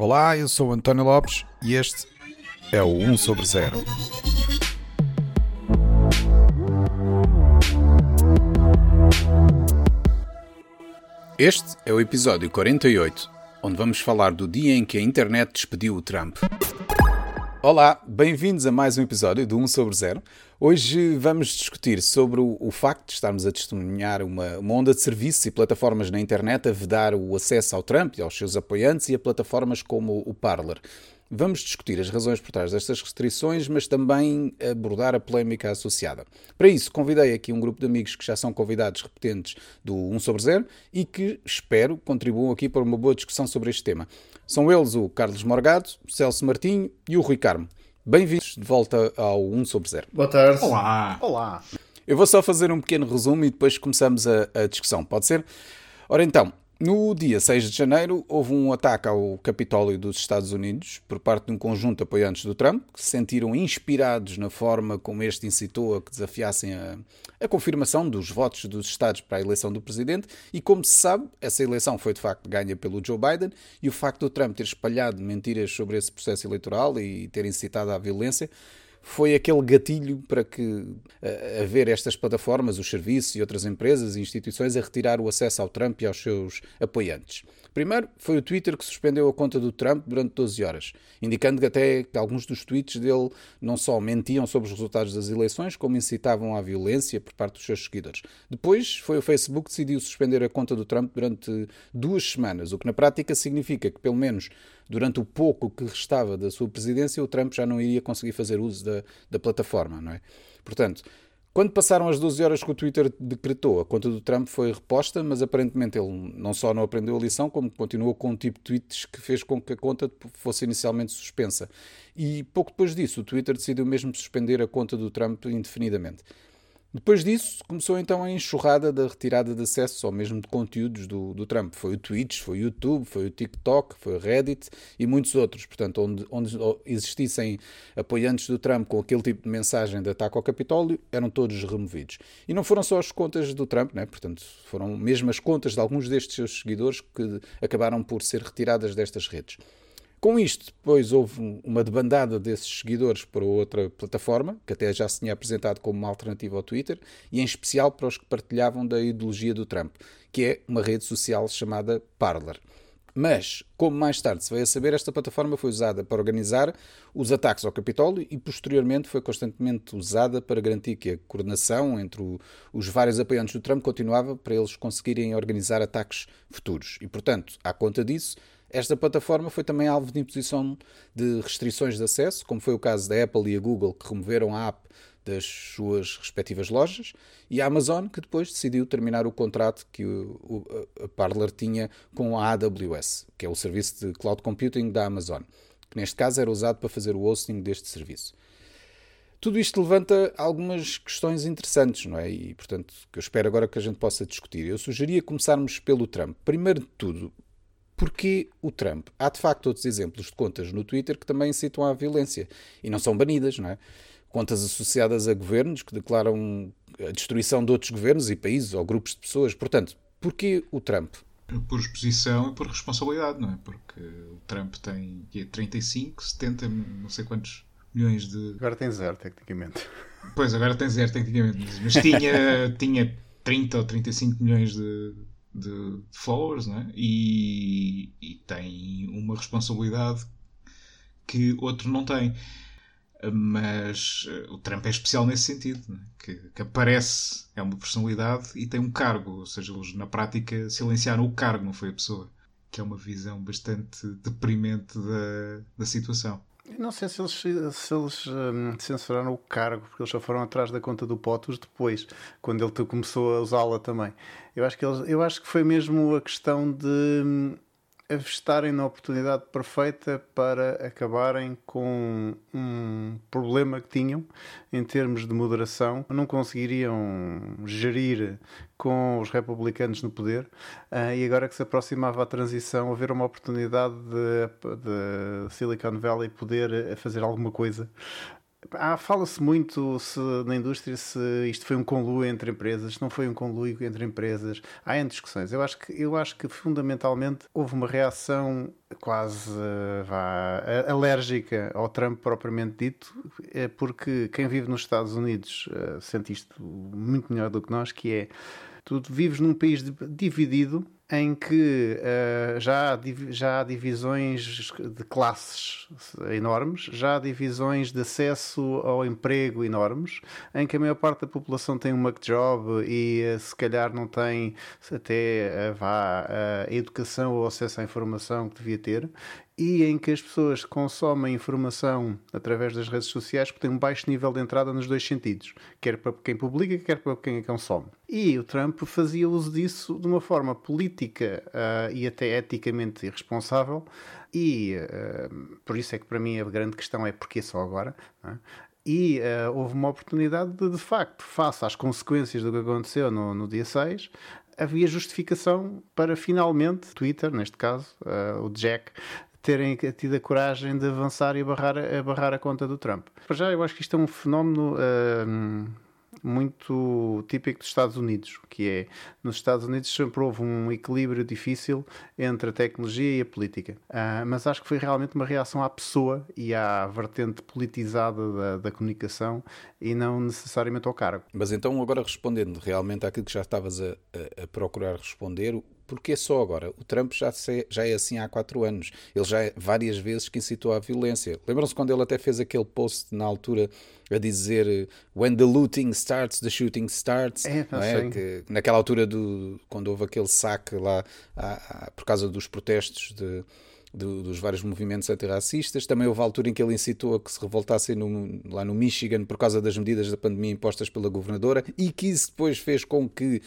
Olá, eu sou António Lopes e este é o 1 sobre 0. Este é o episódio 48, onde vamos falar do dia em que a internet despediu o Trump. Olá, bem-vindos a mais um episódio do 1 sobre 0. Hoje vamos discutir sobre o, o facto de estarmos a testemunhar uma, uma, onda de serviços e plataformas na internet a vedar o acesso ao Trump e aos seus apoiantes e a plataformas como o Parler. Vamos discutir as razões por trás destas restrições, mas também abordar a polémica associada. Para isso, convidei aqui um grupo de amigos que já são convidados repetentes do 1 sobre 0 e que, espero, contribuam aqui para uma boa discussão sobre este tema. São eles o Carlos Morgado, o Celso Martinho e o Rui Carmo. Bem-vindos de volta ao 1 sobre 0. Boa tarde. Olá. Olá. Eu vou só fazer um pequeno resumo e depois começamos a, a discussão, pode ser? Ora então, no dia 6 de janeiro, houve um ataque ao Capitólio dos Estados Unidos por parte de um conjunto de apoiantes do Trump, que se sentiram inspirados na forma como este incitou a que desafiassem a, a, confirmação dos votos dos Estados para a eleição do presidente. E como se sabe, essa eleição foi de facto ganha pelo Joe Biden, e o facto do Trump ter espalhado mentiras sobre esse processo eleitoral e ter incitado à violência foi aquele gatilho para que haver estas plataformas, os serviços e outras empresas e instituições a retirar o acesso ao Trump e aos seus apoiantes. Primeiro, foi o Twitter que suspendeu a conta do Trump durante 12 horas, indicando que até que alguns dos tweets dele não só mentiam sobre os resultados das eleições, como incitavam à violência por parte dos seus seguidores. Depois, foi o Facebook que decidiu suspender a conta do Trump durante duas semanas, o que na prática significa que, pelo menos durante o pouco que restava da sua presidência, o Trump já não iria conseguir fazer uso da, da plataforma, não é? Portanto, quando passaram as 12 horas que o Twitter decretou, a conta do Trump foi reposta, mas aparentemente ele não só não aprendeu a lição, como continuou com um tipo de tweets que fez com que a conta fosse inicialmente suspensa. E pouco depois disso, o Twitter decidiu mesmo suspender a conta do Trump indefinidamente. Depois disso, começou então a enxurrada da retirada de acesso ou mesmo de conteúdos do, do Trump. Foi o Twitch, foi o YouTube, foi o TikTok, foi o Reddit e muitos outros. Portanto, onde, onde existissem apoiantes do Trump com aquele tipo de mensagem de ataque ao Capitólio, eram todos removidos. E não foram só as contas do Trump, né? portanto, foram mesmo as contas de alguns destes seus seguidores que acabaram por ser retiradas destas redes. Com isto, depois houve uma debandada desses seguidores para outra plataforma, que até já se tinha apresentado como uma alternativa ao Twitter, e em especial para os que partilhavam da ideologia do Trump, que é uma rede social chamada Parler. Mas, como mais tarde se veio a saber, esta plataforma foi usada para organizar os ataques ao Capitólio e, posteriormente, foi constantemente usada para garantir que a coordenação entre o, os vários apoiantes do Trump continuava para eles conseguirem organizar ataques futuros. E, portanto, à conta disso, esta plataforma foi também alvo de imposição de restrições de acesso, como foi o caso da Apple e a Google, que removeram a app das suas respectivas lojas, e a Amazon, que depois decidiu terminar o contrato que o, o, a Parler tinha com a AWS, que é o serviço de cloud computing da Amazon, que neste caso era usado para fazer o hosting deste serviço. Tudo isto levanta algumas questões interessantes, não é? E, portanto, que eu espero agora que a gente possa discutir. Eu sugeria começarmos pelo Trump. Primeiro de tudo, porque o Trump? Há de facto outros exemplos de contas no Twitter que também incitam à violência e não são banidas, não é? Contas associadas a governos que declaram a destruição de outros governos e países ou grupos de pessoas. Portanto, porquê o Trump? Por exposição e por responsabilidade, não é? Porque o Trump tem 35, 70, não sei quantos milhões de. Agora tem zero, tecnicamente. Pois, agora tem zero, tecnicamente. Mas tinha, tinha 30 ou 35 milhões de, de, followers né? e, e tem uma responsabilidade que outro não tem. Mas uh, o Trump é especial nesse sentido, né? que, que, aparece, é uma personalidade e tem um cargo, ou seja, eles na prática silenciaram o cargo, não foi a pessoa, que é uma visão bastante deprimente da, da situação. Não sei se eles, se eles um, censuraram o cargo, porque eles só foram atrás da conta do POTUS depois, quando ele começou a usá-la também. Eu acho, que eles, eu acho que foi mesmo a questão de hum, estarem na oportunidade perfeita para acabarem com um problema que tinham em termos de moderação. Não conseguiriam gerir com os republicanos no poder uh, e agora que se aproximava a transição, haver uma oportunidade de, de Silicon Valley poder fazer alguma coisa Fala-se muito se, na indústria se isto foi um conluio entre empresas, não foi um conluio entre empresas. Há em discussões. Eu acho que, eu acho que fundamentalmente houve uma reação quase vá, alérgica ao Trump propriamente dito, é porque quem vive nos Estados Unidos uh, sente isto muito melhor do que nós, que é tu vives num país dividido em que uh, já, há, já há divisões de classes enormes, já há divisões de acesso ao emprego enormes, em que a maior parte da população tem um muck job e uh, se calhar não tem até uh, vá, a educação ou acesso à informação que devia ter, e em que as pessoas consomem informação através das redes sociais que têm um baixo nível de entrada nos dois sentidos, quer para quem publica, quer para quem consome. E o Trump fazia uso disso de uma forma política uh, e até eticamente irresponsável, e uh, por isso é que para mim a grande questão é porquê só agora. É? E uh, houve uma oportunidade de, de facto, face às consequências do que aconteceu no, no dia 6, havia justificação para finalmente, Twitter, neste caso, uh, o Jack, terem tido a coragem de avançar e barrar, barrar a conta do Trump. Para já, eu acho que isto é um fenómeno uh, muito típico dos Estados Unidos, que é, nos Estados Unidos sempre houve um equilíbrio difícil entre a tecnologia e a política. Uh, mas acho que foi realmente uma reação à pessoa e à vertente politizada da, da comunicação e não necessariamente ao cargo. Mas então, agora respondendo realmente àquilo que já estavas a, a, a procurar responder, porque só agora? O Trump já, se, já é assim há quatro anos. Ele já é várias vezes que incitou à violência. Lembram-se quando ele até fez aquele post na altura a dizer When the looting starts, the shooting starts. É, é? Que, naquela altura do, quando houve aquele saque lá por causa dos protestos de, dos vários movimentos antirracistas. Também houve a altura em que ele incitou a que se revoltassem no, lá no Michigan por causa das medidas da pandemia impostas pela governadora e que isso depois fez com que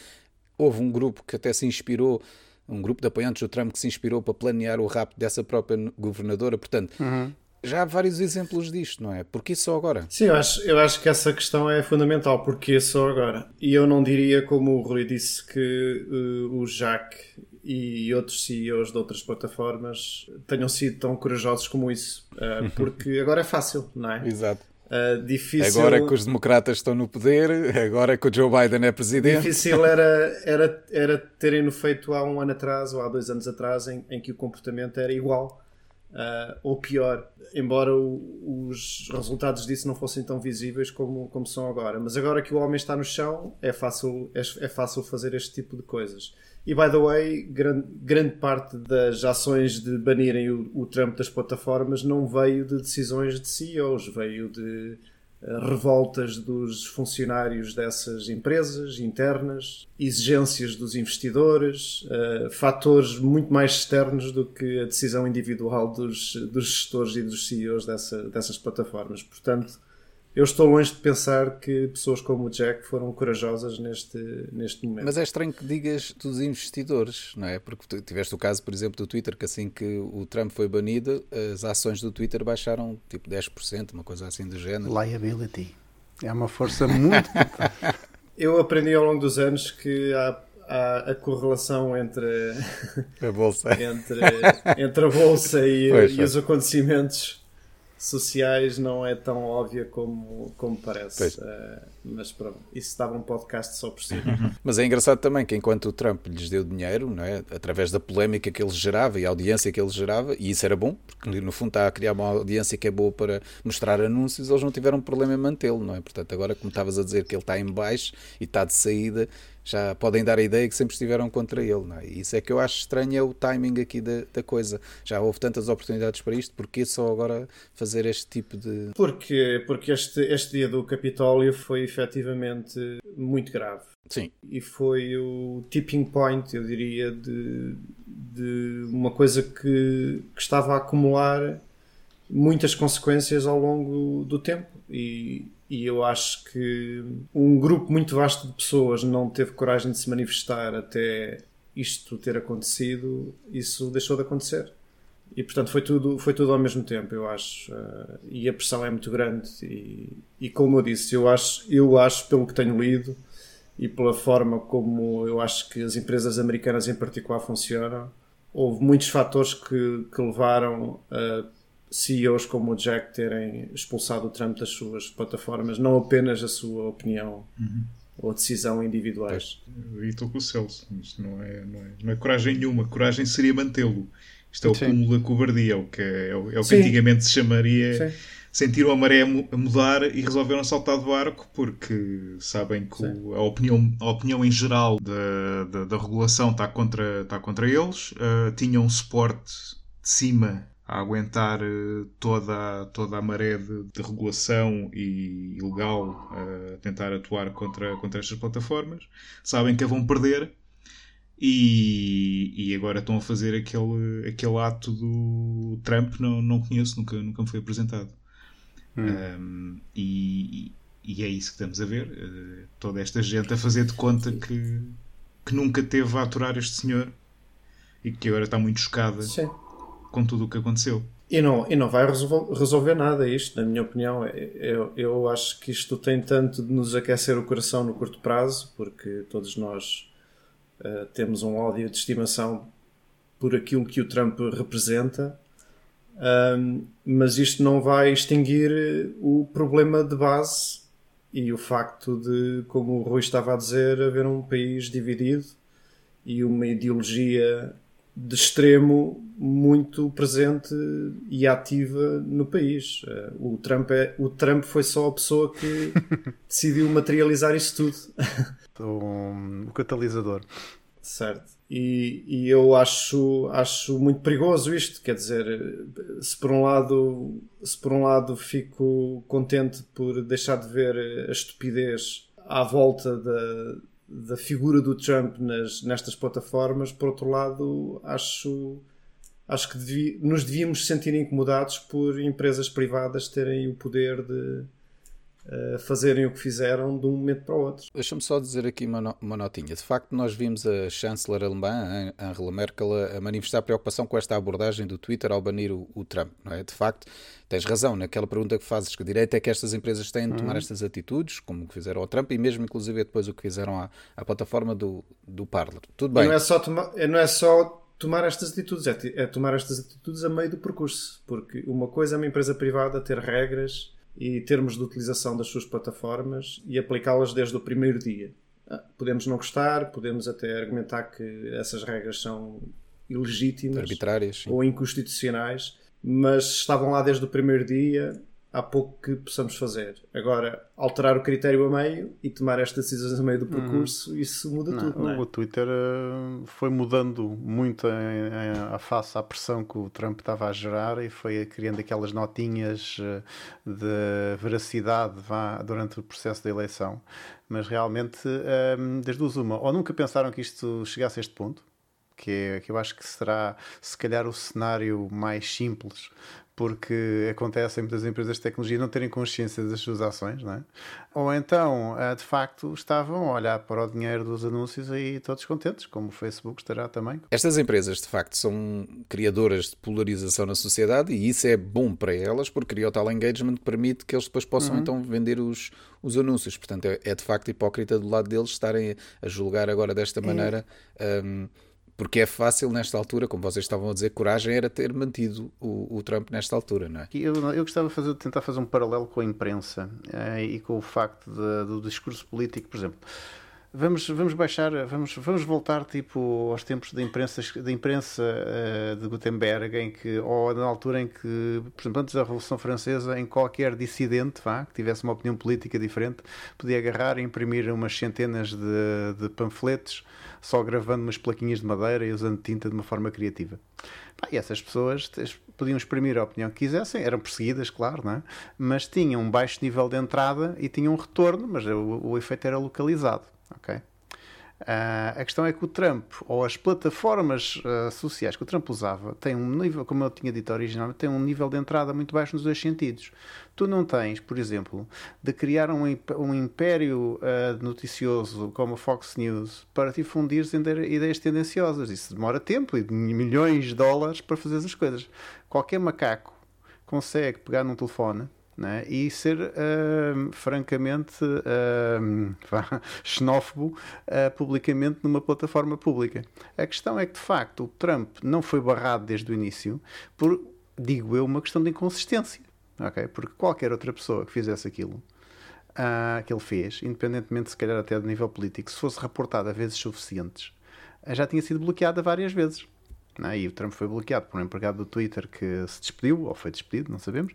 houve um grupo que até se inspirou, um grupo de apoiantes do Trump que se inspirou para planear o rapto dessa própria governadora. Portanto, uhum. já há vários exemplos disto, não é? Porquê só agora? Sim, eu acho, eu acho que essa questão é fundamental. Porquê só agora? E eu não diria, como o Rui disse, que uh, o Jack e outros CEOs de outras plataformas tenham sido tão corajosos como isso. Uh, porque agora é fácil, não é? Exato. Uh, difícil... Agora que os democratas estão no poder, agora que o Joe Biden é presidente. Difícil era, era, era terem-no feito há um ano atrás ou há dois anos atrás, em, em que o comportamento era igual uh, ou pior, embora o, os resultados disso não fossem tão visíveis como, como são agora. Mas agora que o homem está no chão, é fácil, é, é fácil fazer este tipo de coisas. E, by the way, grande, grande parte das ações de banirem o, o Trump das plataformas não veio de decisões de CEOs, veio de uh, revoltas dos funcionários dessas empresas internas, exigências dos investidores, uh, fatores muito mais externos do que a decisão individual dos, dos gestores e dos CEOs dessa, dessas plataformas. Portanto, eu estou longe de pensar que pessoas como o Jack foram corajosas neste, neste momento. Mas é estranho que digas dos investidores, não é? Porque tu tiveste o caso, por exemplo, do Twitter, que assim que o Trump foi banido, as ações do Twitter baixaram tipo 10%, uma coisa assim do género. Liability. É uma força muito. Eu aprendi ao longo dos anos que há a, a, correlação entre a bolsa, entre, entre a bolsa e, e os acontecimentos sociais não é tão óbvia como, como parece. Uh, mas pronto, isso dava um podcast só por si. mas é engraçado também que enquanto o Trump lhes deu dinheiro, não é? através da polémica que ele gerava e a audiência que ele gerava, e isso era bom, porque no fundo está a criar uma audiência que é boa para mostrar anúncios, eles não tiveram problema em mantê-lo, não é? Portanto, agora como estavas a dizer que ele está em baixo e está de saída, já podem dar a ideia que sempre estiveram contra ele. Não é? E isso é que eu acho estranho é o timing aqui da, da coisa. Já houve tantas oportunidades para isto, porque só agora fazer este tipo de. Porque, porque este, este dia do Capitólio foi efetivamente muito grave. Sim. E foi o tipping point, eu diria, de, de uma coisa que, que estava a acumular muitas consequências ao longo do tempo. E, e eu acho que um grupo muito vasto de pessoas não teve coragem de se manifestar até isto ter acontecido, isso deixou de acontecer. E portanto foi tudo, foi tudo ao mesmo tempo, eu acho. Uh, e a pressão é muito grande. E, e como eu disse, eu acho, eu acho, pelo que tenho lido e pela forma como eu acho que as empresas americanas em particular funcionam, houve muitos fatores que, que levaram a CEOs como o Jack terem expulsado o Trump das suas plataformas, não apenas a sua opinião uhum. ou decisão individuais. E estou com o Celso. Isto não é, não, é, não é coragem nenhuma. Coragem seria mantê-lo. Isto é o Sim. cúmulo da covardia, é o que, é, é o, é o que antigamente se chamaria. Sim sentiram a maré a mudar e resolveram saltar do barco porque sabem que a, opinião, a opinião em geral da, da, da regulação está contra, está contra eles. Uh, tinham suporte de cima a aguentar uh, toda, toda a maré de, de regulação e legal uh, a tentar atuar contra, contra estas plataformas. Sabem que a vão perder. E, e agora estão a fazer aquele, aquele ato do Trump, não, não conheço, nunca, nunca me foi apresentado. Hum. Um, e, e, é isso que estamos a ver. Uh, toda esta gente a fazer de conta que, que nunca teve a aturar este senhor e que agora está muito chocada Sim. Com tudo o que aconteceu. E não, e não vai resolver, resolver nada isto, na minha opinião. Eu, eu acho que isto tem tanto de nos aquecer o coração no curto prazo, porque todos nós uh, temos um ódio de estimação por aquilo que o Trump representa um, mas isto não vai extinguir o problema de base e o facto de, como o Rui estava a dizer, haver um país dividido e uma ideologia de extremo muito presente e ativa no país. O Trump, é, o Trump foi só a pessoa que decidiu materializar isso tudo. o, o catalisador. Certo. E, e, eu acho, acho muito perigoso isto, quer dizer, se por um lado, se por um lado fico contente por deixar de ver a estupidez à volta da, da figura do Trump nas, nestas plataformas, por outro lado, acho, acho que devi, nos devíamos sentir incomodados por empresas privadas terem o poder de fazerem o que fizeram de um momento para o outro. Deixa-me só dizer aqui uma, uma, notinha. De facto, nós vimos a chanceler alemã, Angela Merkel, a manifestar preocupação com esta abordagem do Twitter ao banir o, o Trump. Não é? De facto, tens razão naquela pergunta que fazes, que direito é que estas empresas têm de tomar uhum. estas atitudes, como que fizeram ao Trump, e mesmo inclusive depois o que fizeram à, à plataforma do, do Parler. Tudo bem. Não é só tomar, não é só tomar estas atitudes, é, é tomar estas atitudes a meio do percurso, porque uma coisa é uma empresa privada ter regras e termos de utilização das suas plataformas e aplicá-las desde o primeiro dia. Ah, podemos não gostar, podemos até argumentar que essas regras são ilegítimas arbitrárias ou inconstitucionais, mas estavam lá desde o primeiro dia há pouco que possamos fazer. Agora, alterar o critério a meio e tomar estas decisões a meio do uhum. percurso, uhum. isso muda não, tudo. Não é? O Twitter uh, foi mudando muito a face à pressão que o Trump estava a gerar e foi criando aquelas notinhas uh, de veracidade vá, durante o processo da eleição. Mas realmente, uh, das duas, uma, ou nunca pensaram que isto chegasse a este ponto, que, é, que eu acho que será, se calhar, o cenário mais simples porque acontece em muitas empresas de tecnologia não terem consciência das suas ações, não é? Ou então, eh, de facto, estavam a olhar para o dinheiro dos anúncios e todos contentes, como o Facebook estará também. Estas empresas, de facto, são criadoras de polarização na sociedade e isso é bom para elas porque cria o tal engagement que permite que eles depois possam uhum. então vender os, os anúncios. Portanto, é, é, de facto hipócrita do lado deles estarem a julgar agora desta é. maneira. É. Um, porque é fácil nesta altura, como vocês estavam a dizer, coragem era ter mantido o, o Trump nesta altura, não é? Eu, eu gostava de fazer, tentar fazer um paralelo com a imprensa eh, e com o facto de, do discurso político, por exemplo. Vamos, vamos baixar, vamos, vamos voltar tipo aos tempos da imprensa, da imprensa uh, de Gutenberg, em que, ou na altura em que, por exemplo, antes da Revolução Francesa, em qualquer dissidente vá, que tivesse uma opinião política diferente, podia agarrar e imprimir umas centenas de, de panfletos só gravando umas plaquinhas de madeira e usando tinta de uma forma criativa. e essas pessoas podiam exprimir a opinião que quisessem, eram perseguidas, claro, não é? mas tinham um baixo nível de entrada e tinham um retorno, mas o, o efeito era localizado. Okay? Uh, a questão é que o Trump, ou as plataformas uh, sociais que o Trump usava, têm um nível, como eu tinha dito originalmente, tem um nível de entrada muito baixo nos dois sentidos. Tu não tens, por exemplo, de criar um, um império uh, noticioso como a Fox News para difundir ideias tendenciosas. Isso demora tempo e milhões de dólares para fazer as coisas. Qualquer macaco consegue pegar num telefone né? e ser uh, francamente uh, xenófobo uh, publicamente numa plataforma pública. A questão é que, de facto, o Trump não foi barrado desde o início por digo eu, uma questão de inconsistência. Okay? Porque qualquer outra pessoa que fizesse aquilo uh, que ele fez, independentemente se calhar até do nível político, se fosse reportada vezes suficientes, já tinha sido bloqueada várias vezes. É? E o Trump foi bloqueado por um empregado do Twitter que se despediu, ou foi despedido, não sabemos.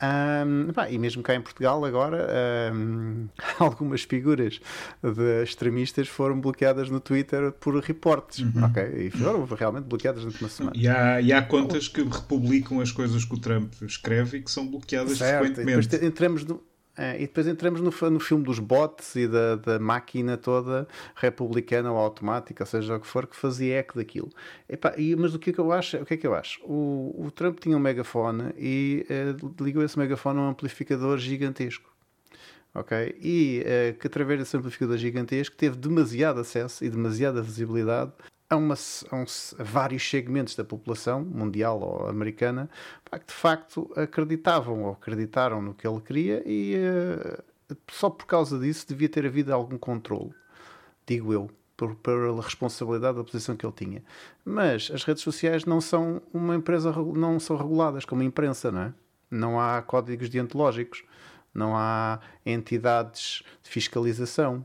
Um, pá, e mesmo cá em Portugal, agora, um, algumas figuras de extremistas foram bloqueadas no Twitter por reportes. Uhum. Okay? E foram realmente bloqueadas durante uma semana. E há, e há contas que republicam as coisas que o Trump escreve e que são bloqueadas certo, frequentemente. Entramos no é, e depois entramos no, no filme dos bots e da, da máquina toda republicana ou automática, ou seja, o que for, que fazia eco daquilo. E, mas o que é que eu acho? O que é que eu acho? O, o Trump tinha um megafone e uh, ligou esse megafone a um amplificador gigantesco. Ok? E uh, que através desse amplificador gigantesco teve demasiado acesso e demasiada visibilidade a, uma, a, um, a, vários segmentos da população mundial ou americana que de facto acreditavam ou acreditaram no que ele queria e uh, só por causa disso devia ter havido algum controle, digo eu, pela responsabilidade da posição que ele tinha. Mas as redes sociais não são uma empresa, não são reguladas como a imprensa, não é? Não há códigos deontológicos, não há entidades de fiscalização.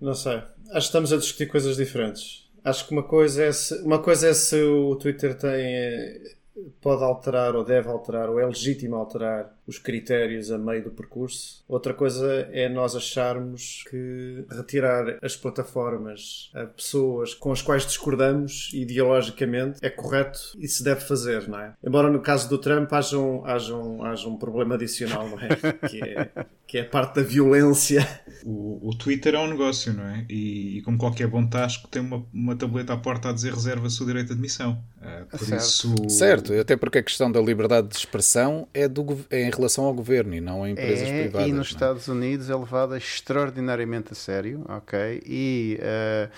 Não sei. Acho que estamos a discutir coisas diferentes. Acho que uma coisa é se, uma coisa é se o Twitter tem pode alterar ou deve alterar ou é legítimo alterar os critérios a meio do percurso. Outra coisa é nós acharmos que retirar as plataformas a pessoas com as quais discordamos ideologicamente é correto e se deve fazer, não é? Embora no caso do Trump haja um, haja um, haja um problema adicional, não é? Que é, que é a parte da violência. O, o Twitter é um negócio, não é? E, e como qualquer bom tasco, tem uma, uma tableta à porta a dizer reserva-se o direito de admissão. Uh, por certo. isso. Certo, até porque a questão da liberdade de expressão é, do, é em relação ao governo e não a empresas é, privadas. E nos é? Estados Unidos é levada extraordinariamente a sério, ok? E uh,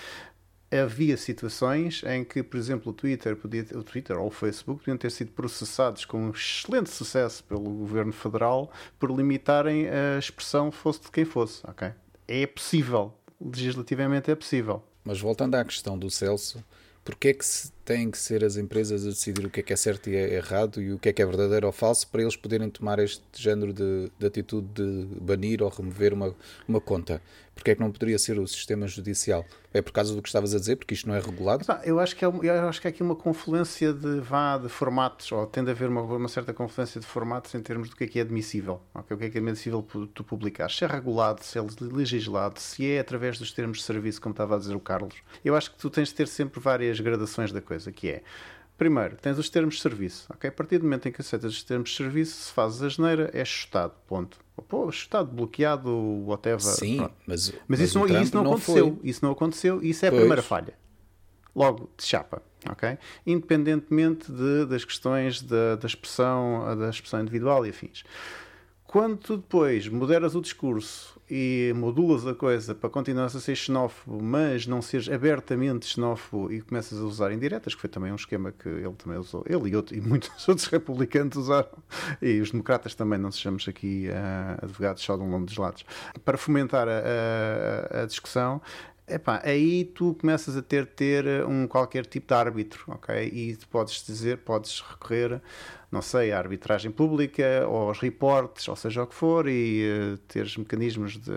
havia situações em que, por exemplo, o Twitter, podia, o Twitter ou o Facebook podiam ter sido processados com um excelente sucesso pelo governo federal por limitarem a expressão fosse de quem fosse, ok? É possível, legislativamente é possível. Mas voltando à questão do Celso, porque é que têm que ser as empresas a decidir o que é que é certo e é errado e o que é que é verdadeiro ou falso para eles poderem tomar este género de, de atitude de banir ou remover uma, uma conta? Porque é que não poderia ser o sistema judicial? É por causa do que estavas a dizer, porque isto não é regulado? Eu acho que, é, eu acho que há aqui uma confluência de, vá, de formatos, ou tende a haver uma, uma certa confluência de formatos em termos do que é que é admissível. Okay? O que é que é admissível tu publicar? Se é regulado, se é legislado, se é através dos termos de serviço, como estava a dizer o Carlos. Eu acho que tu tens de ter sempre várias gradações da coisa, que é Primeiro, tens os termos de serviço. Okay? A partir do momento em que aceitas os termos de serviço, se fazes a geneira, é chutado. Ponto. Pô, chutado, bloqueado, whatever. Sim, mas, mas, mas, isso, não, isso não, não aconteceu. Foi. Isso não aconteceu. Isso é pois. a primeira falha. Logo, de chapa. Okay? Independentemente de, das questões da, da, expressão, da expressão individual e afins. Quando tu depois moderas o discurso e modulas a coisa para continuar a ser xenófobo, mas não seres abertamente xenófobo e começas a usar indiretas, que foi também um esquema que ele também usou, ele e, outro, e muitos outros republicanos usaram, e os democratas também, não sejamos aqui uh, advogados só de um longo dos lados, para fomentar a, a, a discussão, Epá, aí tu começas a ter ter um qualquer tipo de árbitro, ok? E podes dizer, podes recorrer, não sei, à arbitragem pública ou aos reportes, ou seja o que for, e uh, teres mecanismos de,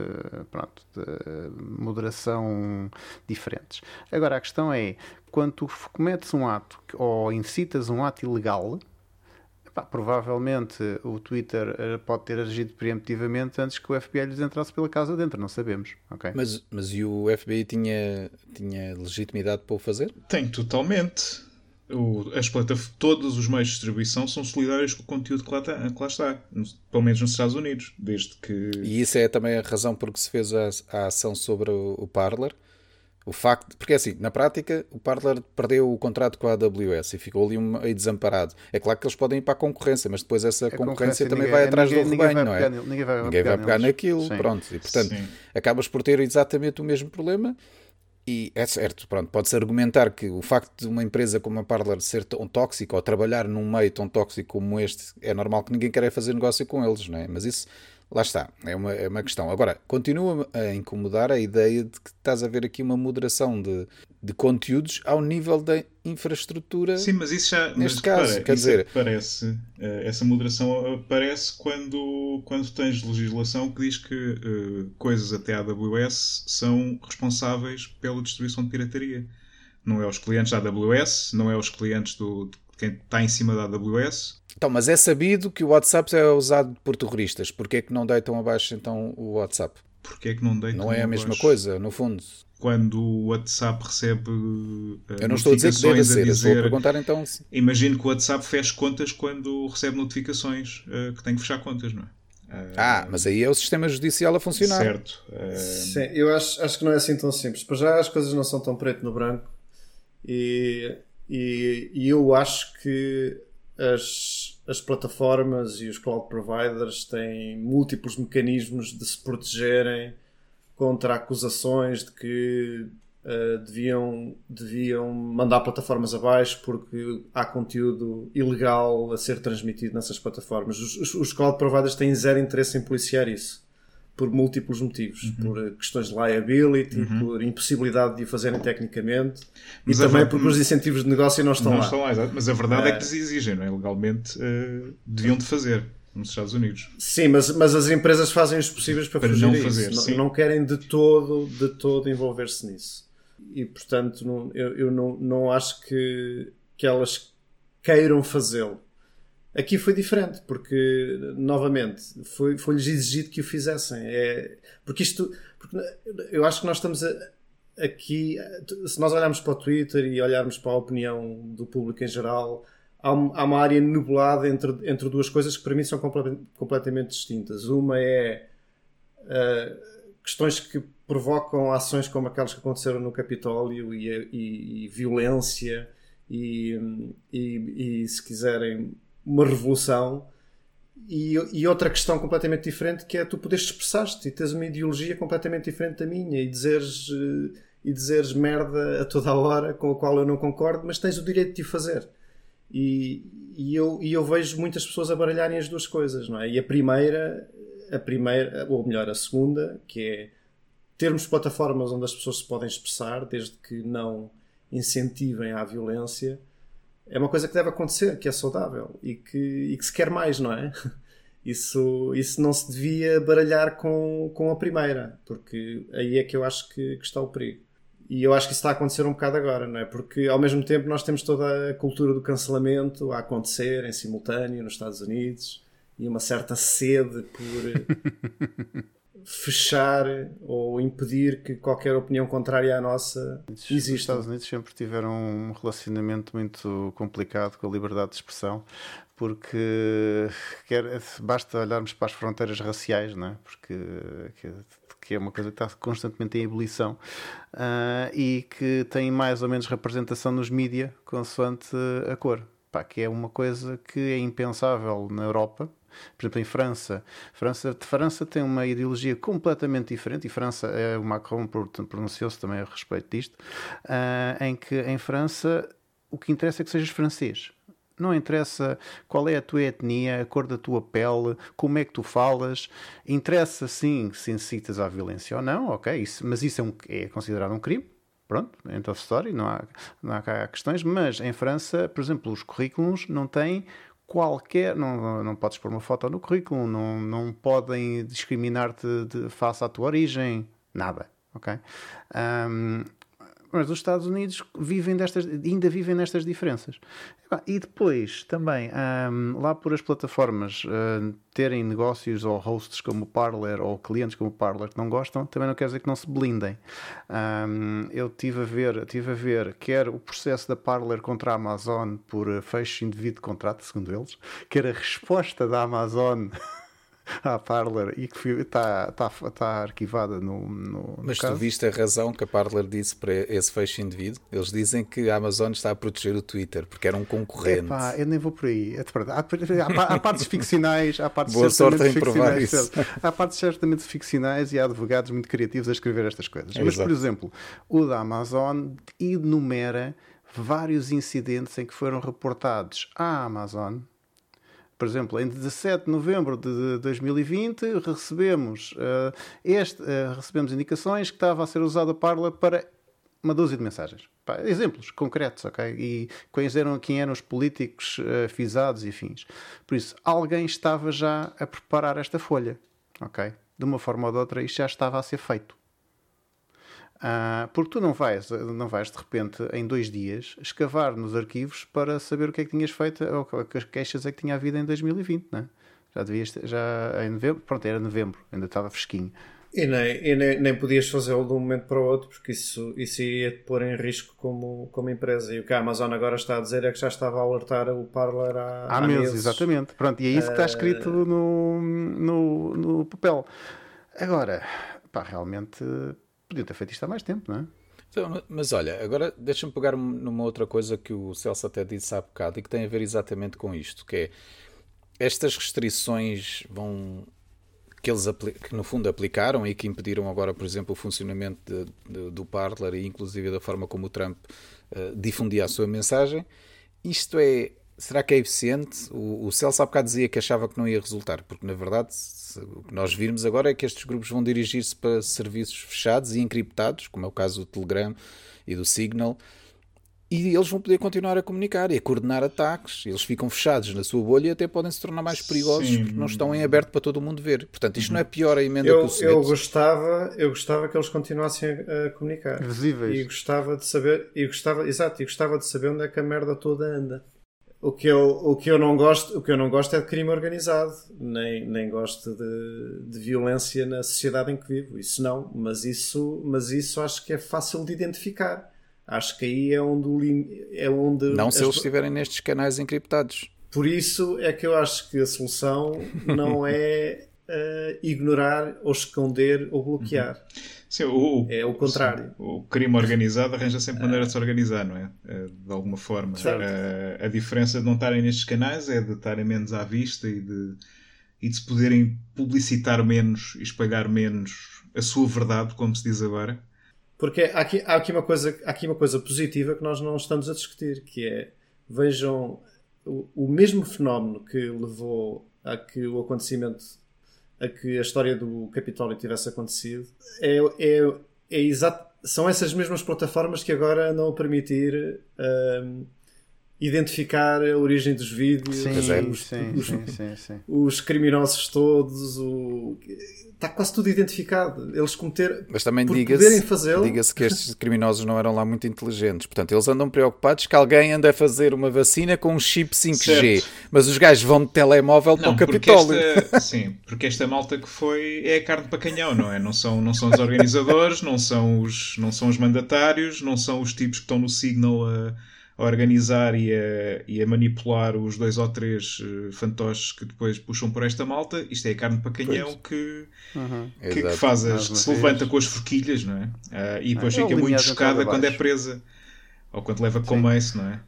pronto, de moderação diferentes. Agora a questão é, quando tu cometes um ato ou incitas um ato ilegal, Pá, provavelmente o Twitter eh, pode ter agido preemptivamente antes que o FBI lhes entrasse pela casa dentro, não sabemos. Okay? Mas, mas e o FBI tinha, tinha legitimidade para o fazer? Tem totalmente. O, as plataformas, todos os meios de distribuição são solidários com o conteúdo que lá, está, que lá está, pelo menos nos Estados Unidos, desde que... E isso é também a razão por que se fez a, a ação sobre o, o Parler, o facto, porque assim, na prática, o Parler perdeu o contrato com a AWS e ficou ali meio desamparado. É claro que eles podem ir para a concorrência, mas depois essa concorrência, concorrência, também ninguém, vai atrás ninguém, do rebanho, não é? Ninguém vai, ninguém vai pegar naquilo, Sim. pronto. E portanto, Sim. acabas por ter exatamente o mesmo problema. E é certo, pronto, pode-se argumentar que o facto de uma empresa como a Parler ser tão tóxica ou trabalhar num meio tão tóxico como este, é normal que ninguém queira fazer negócio com eles, não é? Mas isso Lá está, é uma, é uma questão. Agora, continua a incomodar a ideia de que estás a ver aqui uma moderação de, de conteúdos ao nível da infraestrutura. Sim, mas isso já. Neste mas, caso, repara, quer dizer. Aparece, eh, essa moderação aparece quando, quando tens legislação que diz que uh, coisas até a AWS são responsáveis pela distribuição de pirataria. Não é os clientes da AWS, não é os clientes do, de quem está em cima da AWS. Então, mas é sabido que o WhatsApp é usado por terroristas. Porquê é que não deitam abaixo então o WhatsApp? Porquê é que não deitam Não é a mesma abaixo? coisa, no fundo. Quando o WhatsApp recebe. uh, Eu não estou a dizer que deve notificações ser, eu estou a dizer- perguntar então. se- Imagino que o WhatsApp feche contas quando recebe notificações uh, que tem que fechar contas, não é? Uh, Ah, mas aí é o sistema judicial a funcionar. Certo. Uh, Sim, eu acho, acho que não é assim tão simples. Para já as coisas não são tão preto no branco e, e, e eu acho que as, as plataformas e os cloud providers têm múltiplos mecanismos de se protegerem contra acusações de que eh, deviam, deviam mandar plataformas abaixo porque há conteúdo ilegal a ser transmitido nessas plataformas. Os, os, os cloud providers têm zero interesse em policiar isso por múltiplos motivos, Uhum. por eh, questões de liability, por impossibilidade de o fazerem tecnicamente Mas e também ver- porque os incentivos de negócio não estão não lá. estão lá, mas a verdade é, É. que lhes exigem, não é? Legalmente uh, deviam de fazer nos Estados Unidos. Sim, mas, mas as empresas fazem os possíveis para, Para fugir não fazer, Não- não, querem de todo, de todo envolver-se nisso. E portanto, não- eu, eu não, não acho que, que elas queiram fazê-lo. Aqui foi diferente, porque novamente foi- foi-lhes exigido que o fizessem. É, porque isto, porque eu acho que nós estamos a- aqui, se nós olharmos para o Twitter e olharmos para a opinião do público em geral, há, há uma área nublada entre, entre duas coisas que para mim são comple- completamente distintas. Uma é uh, questões que provocam ações como aquelas que aconteceram no Capitólio e, e- e violência e- e, se quiserem, uma revolução. E, e outra questão completamente diferente que é tu poderes expressar-te e teres uma ideologia completamente diferente da minha e dizeres, eh, e dizeres merda a toda a hora com a qual eu não concordo, mas tens o direito de o fazer. E, e eu, e eu vejo muitas pessoas a baralharem as duas coisas, não é? E a primeira, a primeira, ou melhor, a segunda, que é termos plataformas onde as pessoas se podem expressar, desde que não incentivem à violência, é uma coisa que deve acontecer, que é saudável e que, e que se quer mais, não é? Isso, isso não se devia baralhar com, com a primeira, porque aí é que eu acho que, que está o perigo. E eu acho que isso está a acontecer um bocado agora, não é? Porque ao mesmo tempo nós temos toda a cultura do cancelamento a acontecer em simultâneo nos Estados Unidos e uma certa sede por fechar ou impedir que qualquer opinião contrária à nossa Os exista. Estados Unidos sempre tiveram um relacionamento muito complicado com a liberdade de expressão, porque quer, basta olharmos para as fronteiras raciais, não é? porque que, que é uma coisa que está constantemente em ebulição ah, e que tem mais ou menos representação nos mídia consoante a cor. Pá, que é uma coisa que é impensável na Europa, por exemplo, em França, França, França tem uma ideologia completamente diferente e França, é, o Macron pronunciou-se também a respeito disto, uh, em que em França o que interessa é que sejas francês. Não interessa qual é a tua etnia, a cor da tua pele, como é que tu falas. Interessa sim se incitas à violência ou não, ok, isso, mas isso é, um, é considerado um crime. Pronto, end of story, não há, não há questões. Mas em França, por exemplo, os currículos não têm qualquer. Não, não podes pôr uma foto no currículo, não, não podem discriminar-te face à tua origem, nada. Ok? Um, mas os Estados Unidos vivem destas, ainda vivem nestas diferenças. E depois também, um, lá por as plataformas uh, terem negócios ou hosts como o Parler ou clientes como o Parler que não gostam, também não quer dizer que não se blindem. Um, eu tive a ver, tive a ver quer o processo da Parler contra a Amazon por uh, fecho indevido de contrato, segundo eles, quer a resposta da Amazon à Parler e que está tá, tá arquivada no, no Mas no tu viste a razão que a Parler disse para esse fecho indevido? Eles dizem que a Amazon está a proteger o Twitter porque era um concorrente. Epá, eu nem vou por aí. É. Há, há, há partes ficcionais, há partes Boa sorte em provar ficcionais, isso. Há partes certamente ficcionais e há advogados muito criativos a escrever estas coisas. Mas, Exato. por exemplo, o da Amazon enumera vários incidentes em que foram reportados à Amazon por exemplo, em 17 de novembro de 2020 recebemos, uh, este, uh, recebemos indicações que estava a ser usada a Parler para uma dúzia de mensagens. Pá, exemplos concretos, ok? E quem eram, quem eram os políticos uh, fisados e fins. Por isso, alguém estava já a preparar esta folha, ok? De uma forma ou de outra, isto já estava a ser feito. Uh, porque tu não vais, não vais de repente em dois dias escavar nos arquivos para saber o que é que tinhas feito ou que queixas é que tinha havido em 2020, não é? Já devias já em novembro, pronto, era novembro, ainda estava fresquinho. E nem, e nem, nem podias fazê-lo de um momento para o outro, porque isso, isso ia te pôr em risco como, como empresa. E o que a Amazon agora está a dizer é que já estava a alertar o Parler há, há, há meses. Exatamente. Pronto, e é isso que está escrito uh... no, no, no papel. Agora, pá, realmente Podia ter feito isto há mais tempo, não é? Então, mas olha, agora deixa-me pegar numa outra coisa que o Celso até disse há bocado e que tem a ver exatamente com isto, que é estas restrições vão que eles que no fundo aplicaram e que impediram agora, por exemplo, o funcionamento de, de, do Parler e inclusive da forma como o Trump uh, difundia a sua mensagem. Isto é será que é eficiente? O, o Celso há bocado dizia que achava que não ia resultar, porque na verdade se, o que nós virmos agora é que estes grupos vão dirigir-se para serviços fechados e encriptados, como é o caso do Telegram e do Signal, e eles vão poder continuar a comunicar e a coordenar ataques. Eles ficam fechados na sua bolha e até podem se tornar mais perigosos Sim. porque não estão em aberto para todo mundo ver. Portanto, isto não é pior a emenda eu, que o Senado. Eu gostava, eu gostava que eles continuassem a, comunicar. Visíveis. E gostava de saber, e gostava, exato, e gostava de saber onde é que a merda toda anda. O que, eu, o, que eu não gosto, o que eu não gosto é de crime organizado, nem, nem gosto de, de violência na sociedade em que vivo. Isso não, mas isso, mas isso acho que é fácil de identificar. Acho que aí é onde. É onde não se eles estiverem nestes canais encriptados. Por isso é que eu acho que a solução não é uh, ignorar ou esconder ou bloquear. Uhum. Sim, o, é o contrário. O crime organizado arranja sempre maneira de se organizar, não é? Eh, de alguma forma. A, eh, a diferença de não estarem nestes canais é de estarem menos à vista e de, e de se poderem publicitar menos e espalhar menos a sua verdade, como se diz agora. Porque há aqui, há aqui, uma, coisa, há aqui uma coisa positiva que nós não estamos a discutir, que é, vejam, o, o mesmo fenómeno que levou a que o acontecimento a que a história do Capitólio tivesse acontecido é, é, é exato, são essas mesmas plataformas que agora não permitir um, identificar a origem dos vídeos, sim, os, sim, os, sim, os, criminosos todos, o, está quase tudo identificado. Eles cometer, Mas também diga-se diga que estes criminosos não eram lá muito inteligentes. Portanto, eles andam preocupados que alguém anda a fazer uma vacina com um chip 5G. Certo. Mas os gajos vão de telemóvel não, para o Capitólio. Esta, sim, porque esta malta que foi é a carne para canhão, não é? Não são, não são os organizadores, não são os, não são os mandatários, não são os tipos que estão no Signal a a organizar e a, e a, manipular os dois ou três uh, fantoches que depois puxam por esta malta. Isto é a carne para canhão que, uhum. que, que, faz as, que se levanta com as forquilhas, não é? Uh, e depois ah, fica muito chocada quando é presa ou quando leva com isso, não é?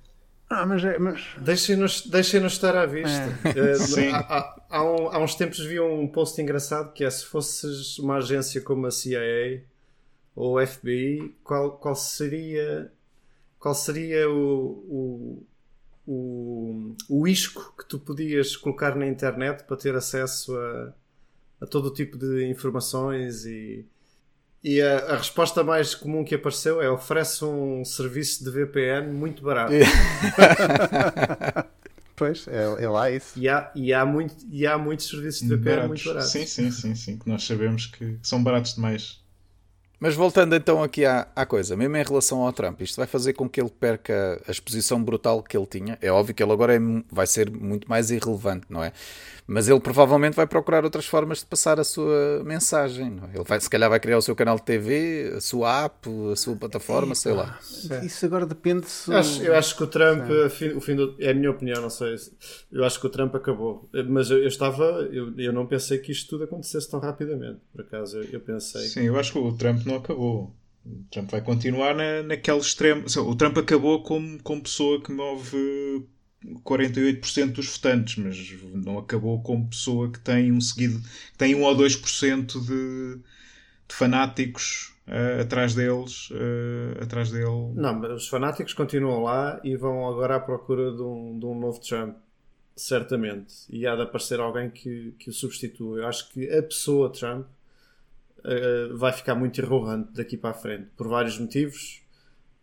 Ah, mas, é, mas... Deixem-nos deixem estar à vista. É. Uh, há, há, há, um, há, uns tempos vi um post engraçado que é se fosses uma agência como a CIA ou o FBI, qual, qual seria qual seria o, o, o, o isco que tu podias colocar na internet para ter acesso a, a todo o tipo de informações e, e a, a, resposta mais comum que apareceu é oferece um serviço de VPN muito barato. pois, é, é, lá isso. E há, e, há muito, e há muitos serviços de VPN baratos. muito baratos. Sim, sim, sim, sim, que nós sabemos que são baratos demais. Mas voltando então aqui à, à, coisa, mesmo em relação ao Trump, isto vai fazer com que ele perca a exposição brutal que ele tinha. É óbvio que ele agora é, vai ser muito mais irrelevante, não é? Mas ele provavelmente vai procurar outras formas de passar a sua mensagem. É? Ele vai, se calhar vai criar o seu canal de TV, a sua app, a sua plataforma, sei lá. Isso agora depende se. Eu acho, eu acho que o Trump, o fim do, é a minha opinião, não sei. Eu acho que o Trump acabou. Mas eu, eu estava, eu, eu não pensei que isto tudo acontecesse tão rapidamente. Por acaso, eu, eu pensei. Sim, eu acho que o Trump não acabou. O Trump vai continuar na, naquele extremo. O Trump acabou como, como pessoa que move 48% dos votantes, mas não acabou como pessoa que tem um seguido, que tem 1 ou 2% de, de fanáticos uh, atrás deles, uh, atrás dele. Não, mas os fanáticos continuam lá e vão agora à procura de um, de um novo Trump. certamente. E há de aparecer alguém que, que o substitua. Eu acho que a pessoa Trump uh, vai ficar muito irrelevante daqui para a frente, por vários motivos.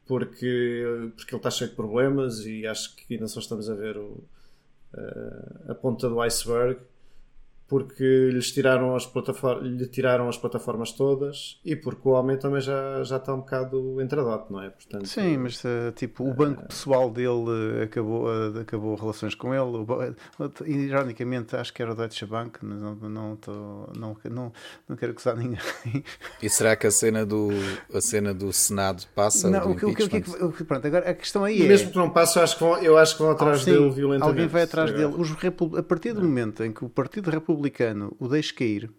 Porque, porque ele está cheio de problemas e acho que ainda só estamos a ver o, uh, a ponta do iceberg porque lhes tiraram as plataformas, lhe tiraram as plataformas todas e porque o homem também já, já está um bocado entradote, não é? Portanto, Sim, mas uh, tipo, o banco pessoal dele acabou, uh, acabou relações com ele. Ironicamente, acho que era o Deutsche Bank, mas não, não, tô, não, não, não quero acusar ninguém. E será que a cena do, a cena do Senado passa? Não, o que, o que, o que, pronto, agora a questão aí é. Mesmo que não passe, eu acho que vão, eu acho que vão atrás ah, sim, dele violentamente. Alguém vai atrás dele. Os, a partir do momento em que o Partido Republicano republicano o deixe cair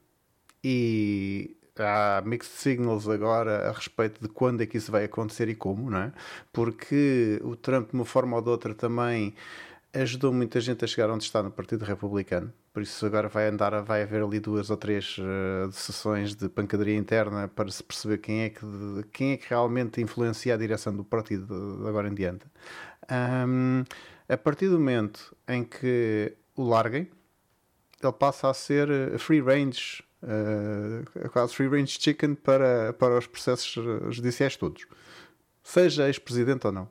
e há mixed signals agora a respeito de quando é que isso vai acontecer e como, não é? Porque o Trump, de uma forma ou de outra, também ajudou muita gente a chegar onde está no Partido Republicano. Por isso agora vai andar, vai haver ali duas ou três uh, sessões de pancadaria interna para se perceber quem é que, quem é que realmente influencia a direção do partido de agora em diante. Um, a partir do momento em que o larguem, ele passa a ser eh, free range, uh, quase free range chicken para, para os processos judiciais todos, seja ex-presidente ou não.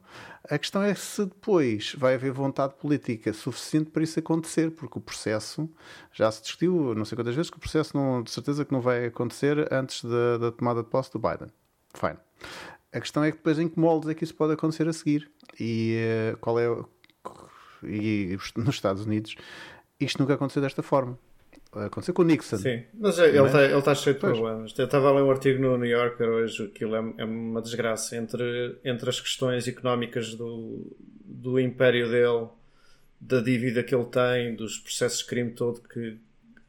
A questão é se depois vai haver vontade política suficiente para isso acontecer, porque o processo já se discutiu não sei quantas vezes que o processo não, de certeza que não vai acontecer antes da, da tomada de posse do Biden. Fine. A questão é que depois em que moldes é que isso pode acontecer a seguir e uh, qual é e nos Estados Unidos isto nunca aconteceu desta forma. Aconteceu com o Nixon. Sim, mas ele está ele tá cheio de pois. problemas. Eu estava a ler um artigo no New Yorker hoje, aquilo é, é uma desgraça entre, entre as questões económicas do, do império dele, da dívida que ele tem, dos processos de crime todo que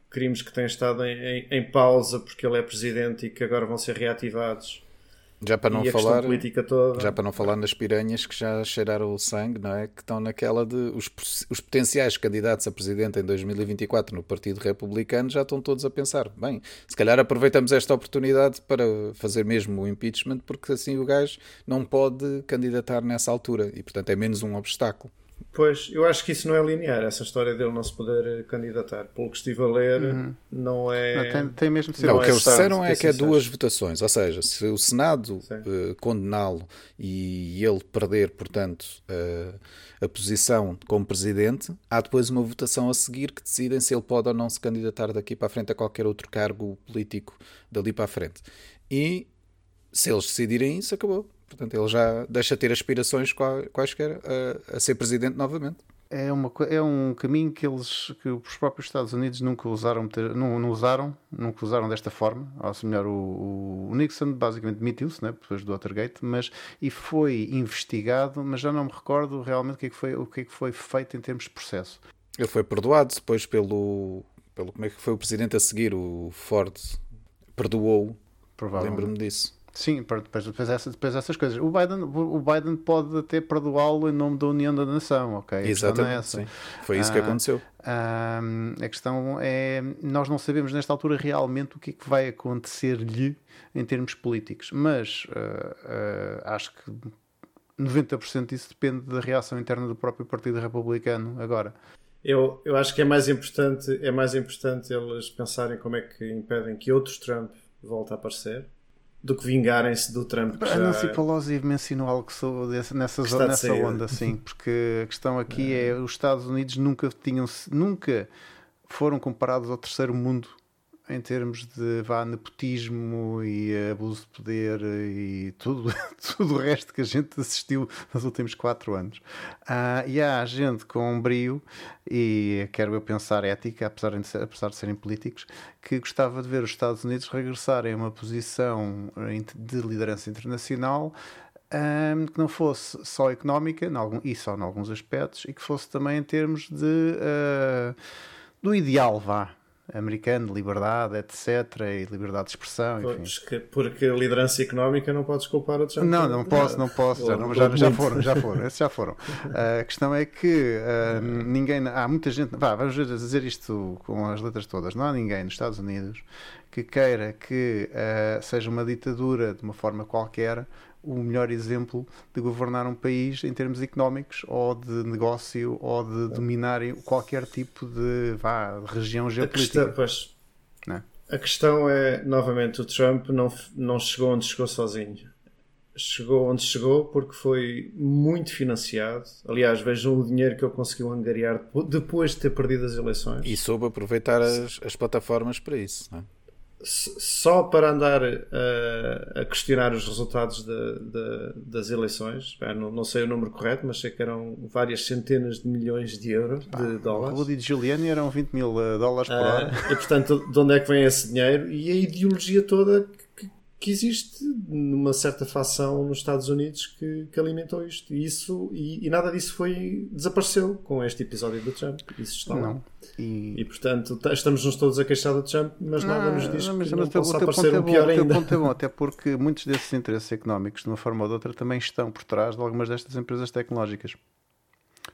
crimes que têm estado em, em, em pausa porque ele é presidente e que agora vão ser reativados já para não falar, já para não falar nas piranhas que já cheiraram o sangue, não é? Que estão naquela de os, os potenciais candidatos a presidente em 2024 no Partido Republicano já estão todos a pensar, bem, se calhar aproveitamos esta oportunidade para fazer mesmo o impeachment, porque assim o gajo não pode candidatar nessa altura e portanto é menos um obstáculo. Pois, eu acho que isso não é linear, essa história dele não se poder candidatar. Pelo que estive a ler, uhum. não é. Não, tem, tem, mesmo de ser não, o que eles disseram é que é duas votações, ou seja, se o Senado uh, condená-lo e ele perder, portanto, uh, a posição como presidente, há depois uma votação a seguir que decidem se ele pode ou não se candidatar daqui para a frente a qualquer outro cargo político dali para a frente. E se eles decidirem isso, acabou. Portanto, ele já deixa de ter aspirações quaisquer a, a ser presidente novamente. É, uma, é um caminho que eles que os próprios Estados Unidos nunca usaram não, não usaram nunca usaram desta forma. Ou melhor o, o Nixon basicamente demitiu-se né, depois do Watergate mas e foi investigado mas já não me recordo realmente o que é que foi o que é que foi feito em termos de processo. Ele foi perdoado depois pelo pelo como é que foi o presidente a seguir? O Ford perdoou lembro-me disso Sim, depois, depois, essas, depois essas coisas. O Biden, o Biden pode até perdoá-lo em nome da União da Nação, ok? É Exatamente, sim. Foi isso que ah, aconteceu. Ah, a questão é, nós não sabemos nesta altura realmente o que é que vai acontecer-lhe em termos políticos, mas uh, uh, acho que 90% disso depende da reação interna do próprio Partido Republicano agora. Eu, eu acho que é mais importante é mais importante eles pensarem como é que impedem que outros Trump volte a aparecer do que vingarem-se do Trump. A Nancy já... Pelosi mencionou algo desse, nessa, zona, nessa onda, sim, porque a questão aqui é. é os Estados Unidos nunca tinham nunca foram comparados ao terceiro mundo em termos de vá, nepotismo e abuso de poder e tudo, tudo o resto que a gente assistiu nos últimos quatro anos. Ah, e há gente com brio e quero eu pensar ética, apesar de, apesar de serem políticos, que gostava de ver os Estados Unidos regressarem a uma posição de liderança internacional um, que não fosse só económica algum, e só em alguns aspectos e que fosse também em termos de uh, do ideal, vá americano de liberdade, etc. e liberdade de expressão. Enfim. Porque a liderança económica não podes culpar outros. Não, não posso, não posso. Já, não, já, já, foram, já foram. Esses já foram. A questão é que uh, ninguém. Há muita gente. Vá, vamos dizer isto com as letras todas. Não há ninguém nos Estados Unidos que queira que uh, seja uma ditadura de uma forma qualquer o melhor exemplo de governar um país em termos económicos ou de negócio ou de dominarem qualquer tipo de vá, região geopolítica. A questão, pois, é? a questão é, novamente, o Trump não, não chegou onde chegou sozinho chegou onde chegou porque foi muito financiado. Aliás, vejam o dinheiro que ele conseguiu angariar depois de ter perdido as eleições. E soube aproveitar as, as plataformas para isso. Não é? Só para andar uh, a questionar os resultados de, de, das eleições, não, não, sei o número correto, mas sei que eram várias centenas de milhões de euros, de dólares. O Rudy Giuliani eram 20 mil eh, dólares por uh, hora. E portanto, de onde é que vem esse dinheiro? E a ideologia toda que existe numa certa facção nos Estados Unidos que, que alimentou isto. E, isso, e, e, nada disso foi desapareceu com este episódio do Trump. Isso está não. lá. E... e portanto, estamos-nos todos a queixar do Trump, mas não, nada nos diz não, mas, que não possa aparecer um pior ainda. Ponto é bom, até porque muitos desses interesses económicos, de uma forma ou de outra, também estão por trás de algumas destas empresas tecnológicas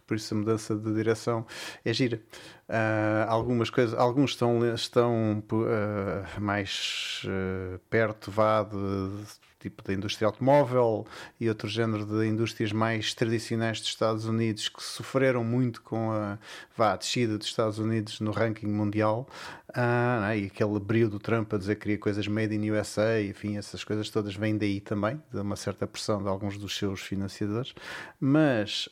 por isso a mudança de direção é gira. Uh, algumas coisas, alguns estão, estão uh, mais uh, perto vá de, tipo da indústria automóvel e outro género de indústrias mais tradicionais dos Estados Unidos que sofreram muito com a, vá, a descida dos Estados Unidos no ranking mundial. Uh, e aquele brilho do Trump a dizer que queria coisas made in USA, enfim, essas coisas todas vêm daí também, de uma certa pressão de alguns dos seus financiadores, mas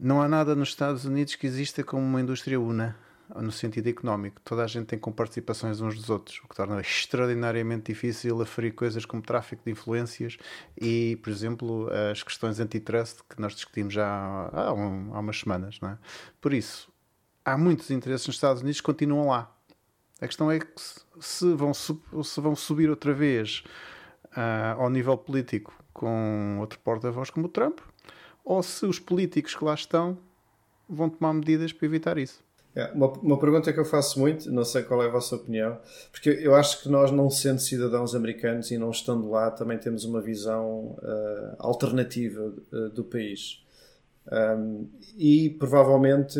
não há nada nos Estados Unidos que exista como uma indústria una no sentido económico. Toda a gente tem com participações uns dos outros, o que torna extraordinariamente difícil aferir coisas como tráfico de influências e, por exemplo, as questões antitrust que nós discutimos já há, um, há umas semanas. Não é? Por isso, há muitos interesses nos Estados Unidos que continuam lá. A questão é que se vão, se vão subir outra vez uh, ao nível político com outro porta-voz como o Trump, ou se os políticos que lá estão vão tomar medidas para evitar isso. É, uma, uma pergunta que eu faço muito, não sei qual é a vossa opinião, porque eu acho que nós, não sendo cidadãos americanos e não estando lá, também temos uma visão uh, alternativa uh, do país. Um, e provavelmente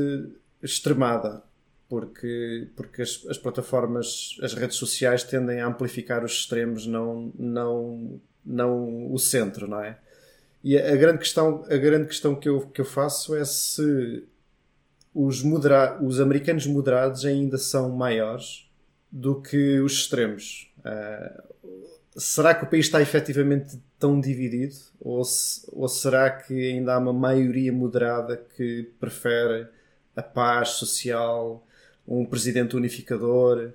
extremada, porque, porque as, as, plataformas, as redes sociais tendem a amplificar os extremos, não, não, não o centro, não é? E a, a grande questão, a grande questão que, eu, que eu faço é se os, modera os americanos moderados ainda são maiores do que os extremos. Uh, será que o país está efetivamente tão dividido? Ou, se, ou será que ainda há uma maioria moderada que prefere a paz social, um presidente unificador?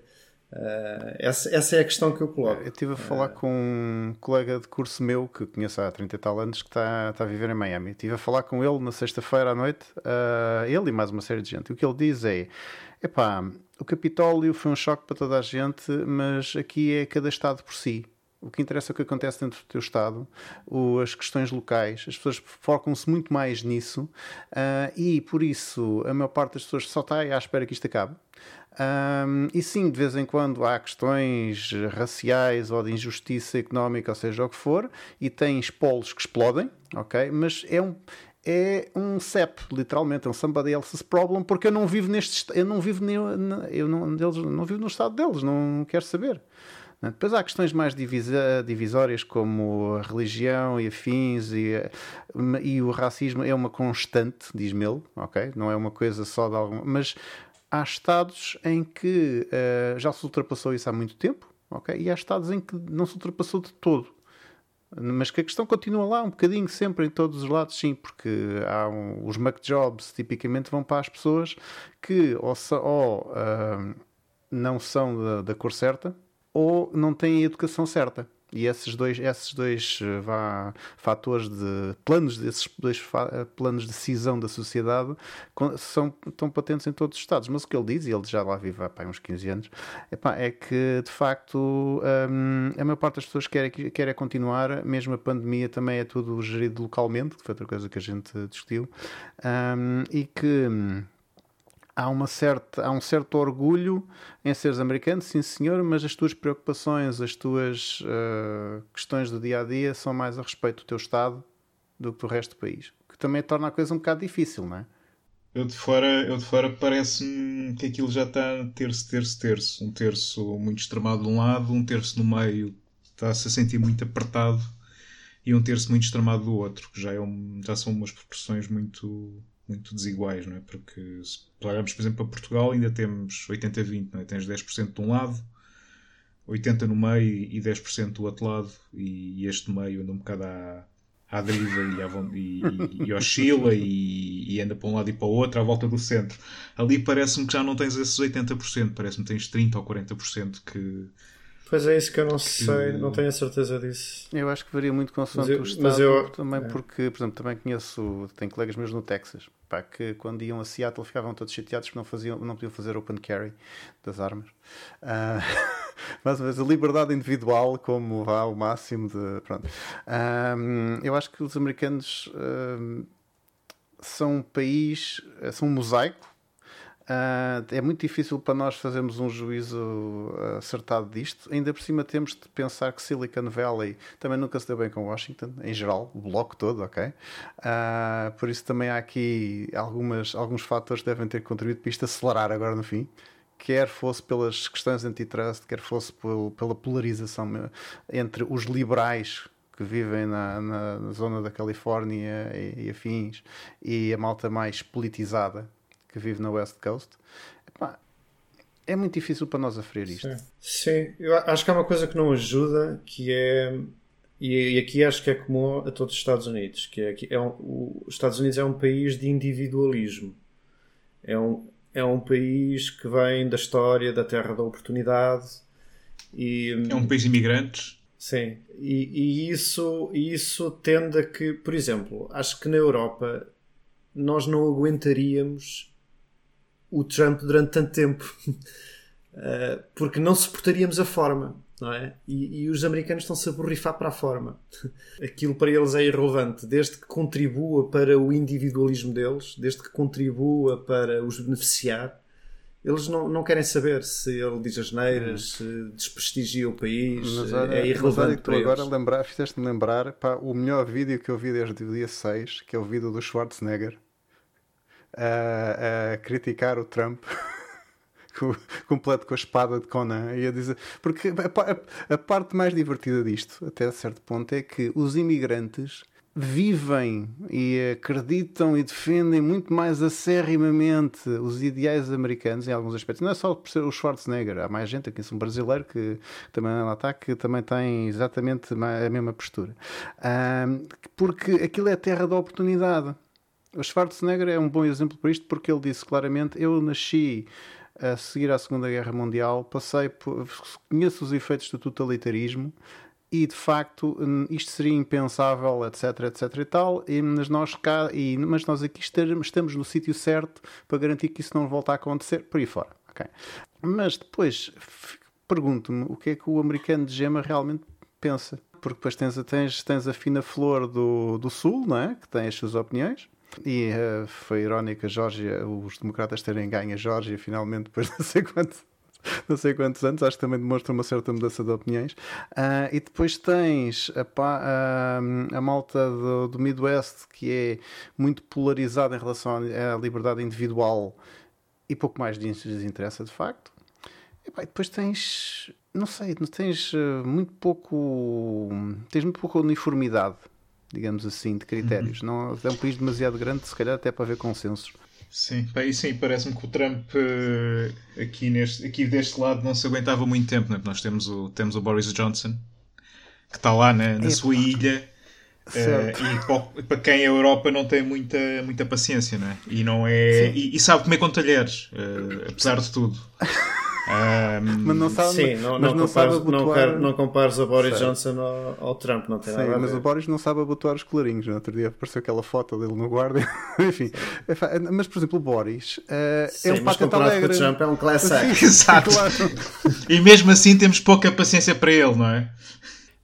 Uh, essa, essa, é a questão que eu coloco. Eu estive a falar uh, com um colega de curso meu que conheço há 30 e tal anos que está, está a viver em Miami. Estive a falar com ele na sexta-feira à noite, uh, ele e mais uma série de gente. O que ele diz é: epá, o Capitólio foi um choque para toda a gente, mas aqui é cada Estado por si. O que interessa é o que acontece dentro do teu Estado, o, as questões locais, as pessoas focam-se muito mais nisso uh, e por isso a maior parte das pessoas só está à espera que isto acabe. Um, e sim, de vez em quando há questões raciais ou de injustiça económica, ou seja o que for, e tens polos que explodem, ok? Mas é um, é um CEP, literalmente, é um somebody else's problem, porque eu não vivo neste eu não vivo eu não, deles, não vivo no estado deles, não quero saber. Depois há questões mais divisórias como a religião e afins e, e o racismo é uma constante, diz-me ele, ok? Não é uma coisa só de alguma. Mas há estados em que uh, já se ultrapassou isso há muito tempo, ok? E há estados em que não se ultrapassou de todo. Mas que a questão continua lá um bocadinho sempre em todos os lados, sim, porque há um, os muck jobs tipicamente vão para as pessoas que ou, ou uh, não são da, da cor certa ou não têm a educação certa. E esses dois, esses dois eh, vá, fatores de planos, desses dois eh, planos de cisão da sociedade são tão patentes em todos os Estados. Mas o que ele diz, e ele já lá vive há uns 15 anos, é que de facto hum, a maior parte das pessoas quer, quer é continuar, mesmo a pandemia também é tudo gerido localmente, que foi outra coisa que a gente discutiu, hum, e que hum, há, uma certa, há um certo orgulho em seres americano, sim senhor, mas as tuas preocupações, as tuas uh, questões do dia a dia são mais a respeito do teu Estado do que do resto do país. Que também torna a coisa um bocado difícil, não é? Eu de fora, eu de fora parece-me que aquilo já está terço, terço, terço. Um terço muito extremado de um lado, um terço no meio está-se a sentir muito apertado e um terço muito extremado do outro, que já, é um, já são umas proporções muito, muito desiguais, não é? Porque se olharmos, por exemplo, para Portugal, ainda temos 80-20, não é? Tens 10% de um lado, 80% no meio e 10% do outro lado, e, este meio anda um bocado à, à deriva e, e, e, e oscila e, e, anda para um lado e para o outro à volta do centro. Ali parece-me que já não tens esses 80%, parece-me que tens 30% ou 40% que Pois é isso que eu não sei, não tenho a certeza disso. Eu acho que varia muito consoante o estado, mas eu, também é. porque, por exemplo, também conheço, tenho colegas meus no Texas, pá, que quando iam a Seattle ficavam todos chateados porque não, faziam, não podiam fazer open carry das armas. Uh, mas, mas a liberdade individual como vá o máximo de... Pronto. Eu acho que os americanos são um país, são um mosaico, Uh, é muito difícil para nós fazermos um juízo acertado disto. Ainda por cima temos de pensar que Silicon Valley também nunca se deu bem com Washington, em geral, o bloco todo, ok? Uh, por isso também há aqui algumas, alguns fatores que devem ter contribuído para isto acelerar agora no fim. Quer fosse pelas questões antitrust, quer fosse pela polarização entre os liberais que vivem na, na zona da Califórnia e, e afins e a malta mais politizada que vive na West Coast, epá, é muito difícil para nós aferir isto. Sim. Sim, eu acho que há uma coisa que não ajuda, que é. E, aqui acho que é comum a todos os Estados Unidos, que é que é um, os Estados Unidos é um país de individualismo. É um, é um país que vem da história da terra da oportunidade e é um país de imigrantes. Sim, e, e isso, isso tende a que, por exemplo, acho que na Europa nós não aguentaríamos o Trump durante tanto tempo. uh, porque não suportaríamos a forma, não é? E, e os americanos estão-se a borrifar para a forma. Aquilo para eles é irrelevante, desde que contribua para o individualismo deles, desde que contribua para os beneficiar. Eles não, não querem saber se ele diz as neiras, se desprestigia o país, mas olha, é irrelevante mas tu agora lembrar, fizeste-me lembrar pá, o melhor vídeo que eu vi desde o dia 6, que é o vídeo do Schwarzenegger, a, a criticar o Trump. completo com a espada de Conan e a dizer porque a, a, a, parte mais divertida disto até certo ponto é que os imigrantes vivem e acreditam e defendem muito mais acerrimamente os ideais americanos em alguns aspectos. Não é só por ser o Schwarzenegger, há mais gente aqui, um brasileiro que também lá está, que também tem exatamente a mesma postura. porque aquilo é a terra da oportunidade. O Schwarzenegger é um bom exemplo para isto porque ele disse claramente: Eu nasci a seguir à Segunda Guerra Mundial, passei por, conheço os efeitos do totalitarismo e de facto isto seria impensável, etc, etc e tal, e, mas, nós cá, e, mas nós aqui estamos, estamos no sítio certo para garantir que isso não volta a acontecer, por aí fora. Okay. Mas depois pergunto-me o que é que o americano de gema realmente pensa. Porque depois tens, tens, tens a fina flor do, do Sul, não é? que tem as suas opiniões, e uh, foi irónico a Geórgia, os democratas terem ganho a Geórgia finalmente depois de não sei quantos, não sei quantos anos, acho que também demonstra uma certa mudança de opiniões. Uh, e depois tens a, a, a malta do, do, Midwest que é muito polarizada em relação à liberdade individual e pouco mais lhes interessa de facto. E, pá, depois tens, não sei, tens uh, muito pouco, tens muito pouca uniformidade digamos assim, de critérios. Uhum. Não, é um país demasiado grande, se calhar até para haver consensos. Sim, e sim, parece-me que o Trump eh, aqui, neste, aqui deste lado não se aguentava muito tempo, né? nós temos o, temos o Boris Johnson que está lá na, na sua ilha uh, e para quem a Europa não tem muita, muita paciência né? e não é e, e, sabe comer com talheres, uh, apesar de tudo. Um, mas não sabe, sim, não, mas não, não compares, sabe abotoar... não, não compares o Boris Sei. Johnson ao, ao, Trump, não tem sim, nada a ver. mas o Boris não sabe abotoar os colarinhos. No outro dia apareceu aquela foto dele no guarda. Enfim, mas por exemplo, o Boris uh, sim, é um patente alegre. o Trump é um class Exato. Claro. E mesmo assim temos pouca paciência para ele, não é?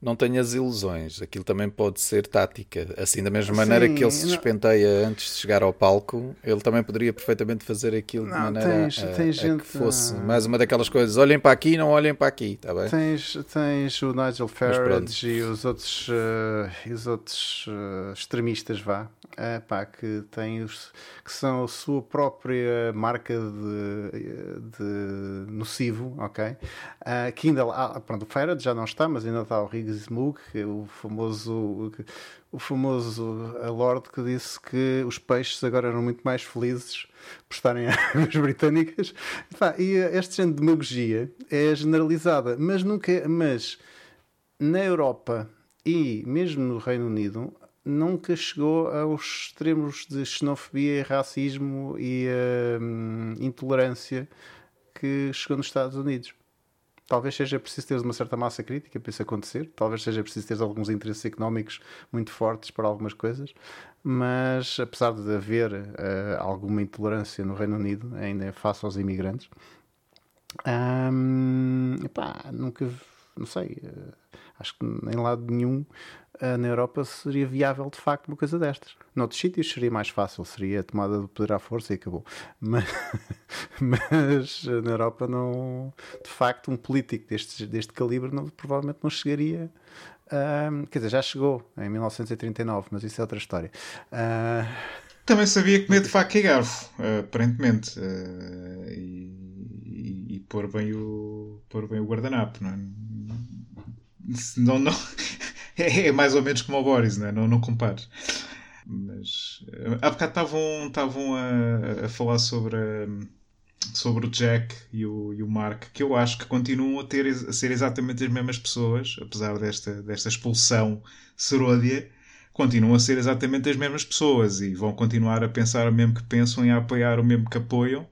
Não tenhas ilusões. Aquilo também pode ser tática. Assim, da mesma maneira Sim, que ele se despenteia antes de chegar ao palco, ele também poderia perfeitamente fazer aquilo não, de maneira tens, a, tens a gente, que fosse mais uma daquelas coisas. Olhem para aqui, não olhem para aqui, tá bem? Tens, tens o Nigel Farage e os outros, uh, os outros uh, extremistas, vá, uh, pá, que, têm os, que são a sua própria marca de, de nocivo, ok? Que ainda lá, pronto, o Farage já não está, mas ainda está o Riggs Smook, o famoso, o famoso Lord que disse que os peixes agora eram muito mais felizes por estarem águas britânicas. E esta género de demagogia é generalizada, mas nunca, mas na Europa e mesmo no Reino Unido nunca chegou aos extremos de xenofobia, racismo e uh, intolerância que chegou nos Estados Unidos. Talvez seja preciso ter uma certa massa crítica para isso acontecer, talvez seja preciso ter alguns interesses económicos muito fortes para algumas coisas, mas apesar de haver uh, alguma intolerância no Reino Unido, ainda é face aos imigrantes, um, epá, nunca, não sei, uh, acho que em lado nenhum na Europa seria viável de facto uma coisa destas. Noutros sítios seria mais fácil, seria a tomada do poder à força e acabou. Mas, mas na Europa não, de facto, um político deste, deste calibre não, provavelmente não chegaria. Uh, quer dizer, já chegou em 1939, mas isso é outra história. Uh, também sabia comer de faca e garfo, aparentemente. Uh, e, e, e, pôr bem o, pôr bem o guardanapo, não é? Não, não, é, mais ou menos como o Boris, não, é? não, não compares. Mas eh, há bocado estavam a, a falar sobre, sobre o Jack e o, e o Mark, que eu acho que continuam a, ter, a ser exatamente as mesmas pessoas, apesar desta, desta expulsão seródia, continuam a ser exatamente as mesmas pessoas e vão continuar a pensar o mesmo que pensam e a apoiar o mesmo que apoiam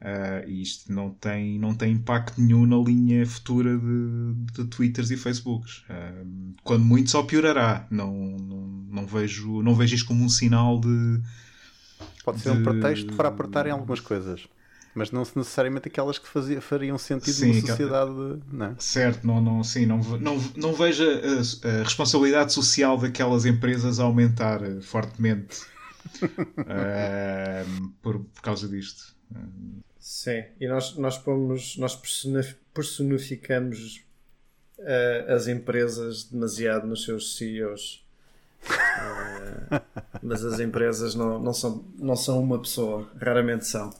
Uh, e isto não tem, não tem impacto nenhum na linha futura de, de Twitters e Facebooks. Uh, quando muito só piorará. Não, não, não, vejo, não vejo isto como um sinal de. Pode ser de... um pretexto para apertarem algumas coisas. Mas não necessariamente aquelas que fazia, fariam sentido sim, numa sociedade. Não é? Certo, não, não, sim, não, não, não vejo a, a responsabilidade social daquelas empresas aumentar fortemente uh, por, por causa disto. Sim, e nós, nós pomos, nós personificamos uh, as empresas demasiado nos seus CEOs. Uh, eh, mas as empresas não, não, são, não são uma pessoa, raramente são.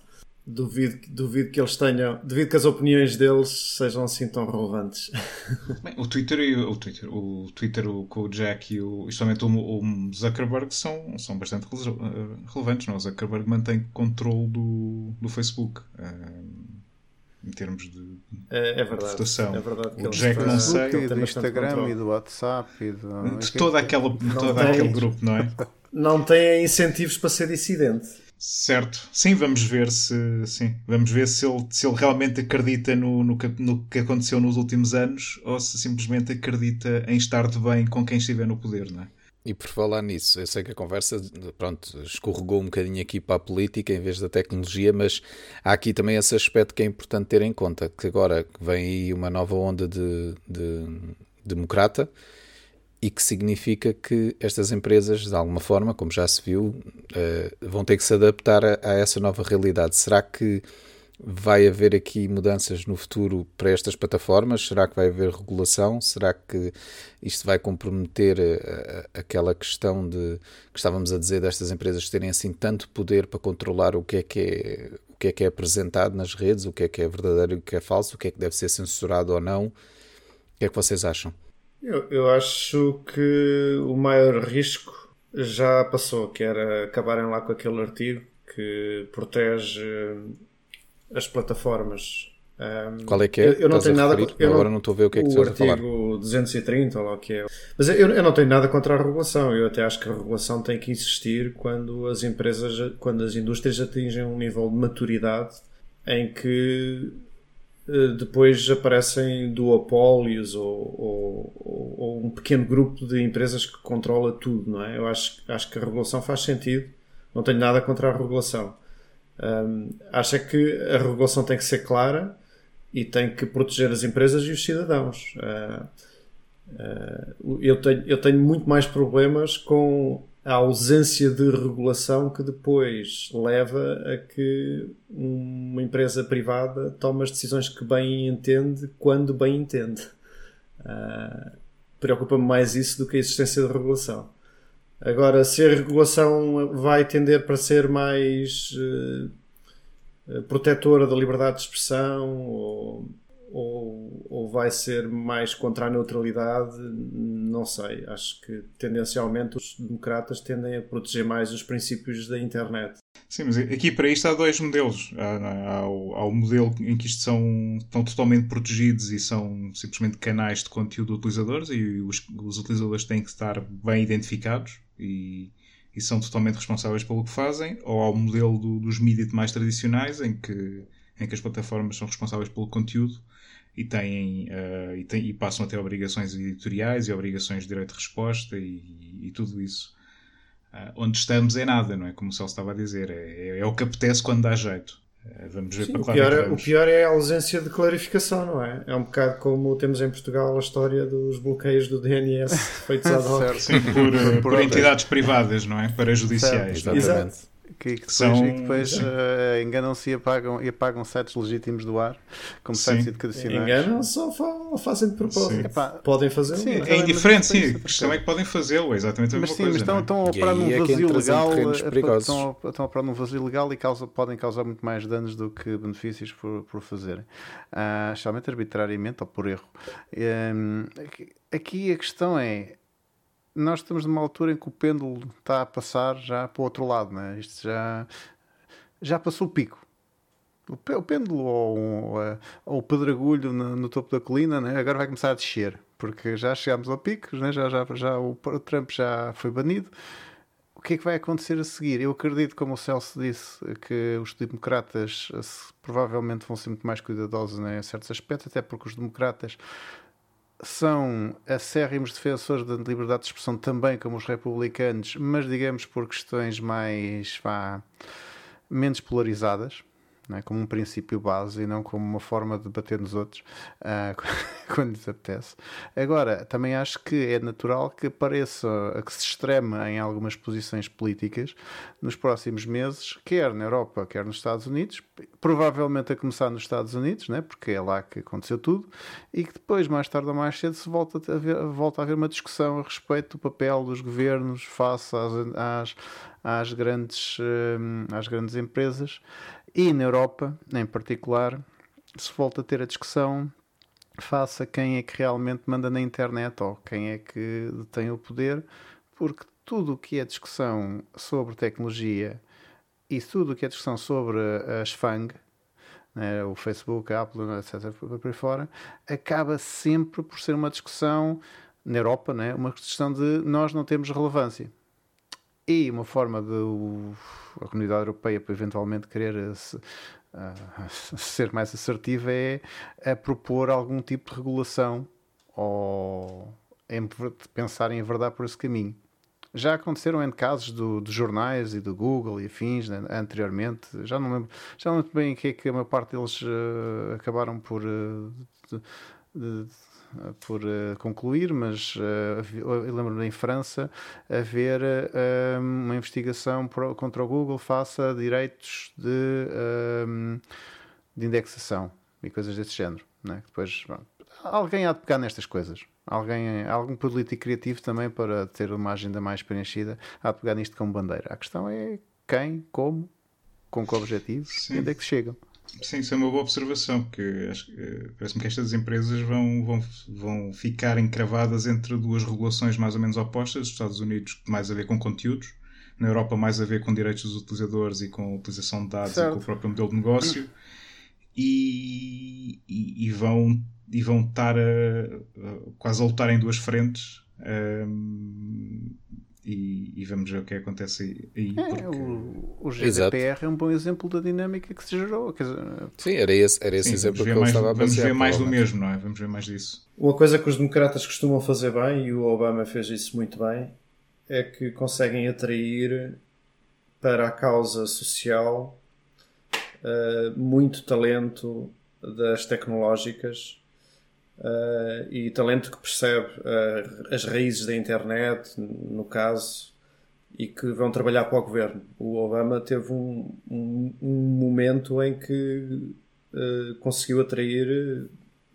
Duvido, duvido que eles tenham, duvido que as opiniões deles sejam assim tão relevantes. Bem, o Twitter e o Twitter, o Twitter o, com o Jack e o, justamente o, o Zuckerberg são, são bastante eh, relevantes. Não? O Zuckerberg mantém controle do, do Facebook. Uh, em termos de, é, é verdade, votação. É verdade o Jack não sei. E do Instagram e do WhatsApp e do... de toda aquela, todo aquele grupo, não é? Não tem incentivos para ser dissidente. Certo, sim, vamos ver se sim, vamos ver se ele, se ele realmente acredita no, no, que, no que aconteceu nos últimos anos ou se simplesmente acredita em estar de bem com quem estiver no poder, não é? E por falar nisso, eu sei que a conversa pronto, escorregou um bocadinho aqui para a política em vez da tecnologia, mas há aqui também esse aspecto que é importante ter em conta, que agora vem aí uma nova onda de, de democrata, e que significa que estas empresas, de alguma forma, como já se viu, uh, vão ter que se adaptar a, a, essa nova realidade. Será que vai haver aqui mudanças no futuro para estas plataformas? Será que vai haver regulação? Será que isto vai comprometer a, eh, a, aquela questão de que estávamos a dizer destas empresas terem assim tanto poder para controlar o que é que é, o que é, que é apresentado nas redes, o que é que é verdadeiro e o que é falso, o que é que deve ser censurado ou não? O que é que vocês acham? Eu, eu acho que o maior risco já passou, que era acabarem lá com aquele artigo que protege as plataformas. Um, Qual é que é? Eu, eu não tenho nada eu Agora não estou a ver o que é que estás a falar. O artigo 230, ou lá o que é. Mas eu, eu não tenho nada contra a regulação. Eu até acho que a regulação tem que existir quando as empresas, quando as indústrias atingem um nível de maturidade em que eh, depois aparecem duopólios ou, ou, ou, um pequeno grupo de empresas que controla tudo, não é? Eu acho, acho que a regulação faz sentido, não tenho nada contra a regulação. Um, acho é que a regulação tem que ser clara e tem que proteger as empresas e os cidadãos. Uh, uh, eu, tenho, eu tenho muito mais problemas com a ausência de regulação que depois leva a que uma empresa privada tome as decisões que bem entende quando bem entende. Uh, Preocupa-me mais isso do que a existência de regulação. Agora, se a regulação vai tender para ser mais uh, protetora da liberdade de expressão ou, ou, ou vai ser mais contra a neutralidade, não sei. Acho que tendencialmente os democratas tendem a proteger mais os princípios da internet. Sim, mas aqui para isto há dois modelos. Há, há, o, há o modelo em que isto são, estão totalmente protegidos e são simplesmente canais de conteúdo de utilizadores e os, os utilizadores têm que estar bem identificados e, e, são totalmente responsáveis pelo que fazem. Ou há o modelo do, dos mídias mais tradicionais em que, em que as plataformas são responsáveis pelo conteúdo e, têm, uh, e, têm, e passam a ter obrigações editoriais e obrigações de direito de resposta e, e tudo isso. Uh, onde estamos é nada, não é? Como o Celso estava a dizer, é, é, é o que apetece quando dá jeito. Uh, vamos ver Sim, para o pior, é, o pior é a ausência de clarificação, não é? É um bocado como temos em Portugal a história dos bloqueios do DNS feitos ad hoc. Sim, por, por, por entidades privadas, não é? Para judiciais. Certo, exatamente que, que depois, São... e depois uh, enganam-se e apagam, e apagam sites legítimos do ar, como sim. sites educacionais. Enganam-se ou fazem de propósito. Epá, podem fazer sim, é, é indiferente, sim. A questão é que podem fazê-lo, é exatamente a mas, mesma sim, coisa. Mas estão, é? estão a operar num vazio legal, estão, estão a operar num vazio legal e causa, podem causar muito mais danos do que benefícios por, por fazerem. Uh, especialmente arbitrariamente ou por erro. Um, aqui a questão é nós estamos numa altura em que o pêndulo está a passar já para o outro lado, né? Isto já, já passou o pico. O pêndulo ou, ou o pedregulho no, no, topo da colina né? agora vai começar a descer, porque já chegámos ao pico, né? já, já, já o Trump já foi banido. O que é que vai acontecer a seguir? Eu acredito, como o Celso disse, que os democratas provavelmente vão ser muito mais cuidadosos né, em certos aspectos, até porque os democratas são acérrimos defensores da liberdade de expressão também como os republicanos, mas digamos por questões mais vá, menos polarizadas é? como um princípio base e não como uma forma de bater nos outros uh, quando lhes apetece. Agora, também acho que é natural que apareça, que se extreme em algumas posições políticas nos próximos meses, quer na Europa, quer nos Estados Unidos, provavelmente a começar nos Estados Unidos, né? porque é lá que aconteceu tudo, e que depois, mais tarde ou mais cedo, se volta a, ver, volta a haver uma discussão a respeito do papel dos governos face às, às, às grandes, hum, às grandes empresas. E na Europa, em particular, se volta a ter a discussão face a quem é que realmente manda na internet ou quem é que tem o poder, porque tudo o que é discussão sobre tecnologia e tudo o que é discussão sobre as FANG, né, o Facebook, a Apple, etc., por aí fora, acaba sempre por ser uma discussão na Europa, né, uma discussão de nós não temos relevância. E uma forma de a comunidade europeia eventualmente querer eh, se, uh, ser mais assertiva é a propor algum tipo de regulação ou em pensar em verdade por esse caminho. Já aconteceram casos do, dos jornais e do Google e afins né, anteriormente. Já não lembro, já não lembro bem o que é que a maior parte deles uh, acabaram por uh, de, de, por uh, concluir, mas uh, eu lembro-me em França haver uh, uma investigação por, contra o Google face a direitos de, de indexação e coisas desse género. Né? Depois, bom, alguém há de pegar nestas coisas. Alguém, algum político criativo também para ter uma agenda mais preenchida há de pegar nisto como bandeira. A questão é quem, como, com que objetivo e onde é que chegam. Sim, isso é uma boa observação, porque eh, parece-me que estas empresas vão, vão, vão ficar encravadas entre duas regulações mais ou menos opostas, os Estados Unidos mais a ver com conteúdos, na Europa mais a ver com direitos dos utilizadores e com a utilização de dados certo. e com o próprio modelo de negócio, e, e, e vão, e vão estar a, a, quase a lutar em duas frentes. Um, ehm, e, e, vamos ver o que acontece aí. É, porque... o, o GDPR Exato. é um bom exemplo da dinâmica que se gerou. Dizer... Sim, era esse, era esse Sim, exemplo que eu mais, estava a Vamos ver mais do mesmo, não é? Vamos ver mais disso. Uma coisa que os democratas costumam fazer bem, e o Obama fez isso muito bem, é que conseguem atrair para a causa social uh, muito talento das tecnológicas uh, e talento que percebe uh, as raízes da internet, no caso, e que vão trabalhar para o governo. O Obama teve um, um, um momento em que uh, conseguiu atrair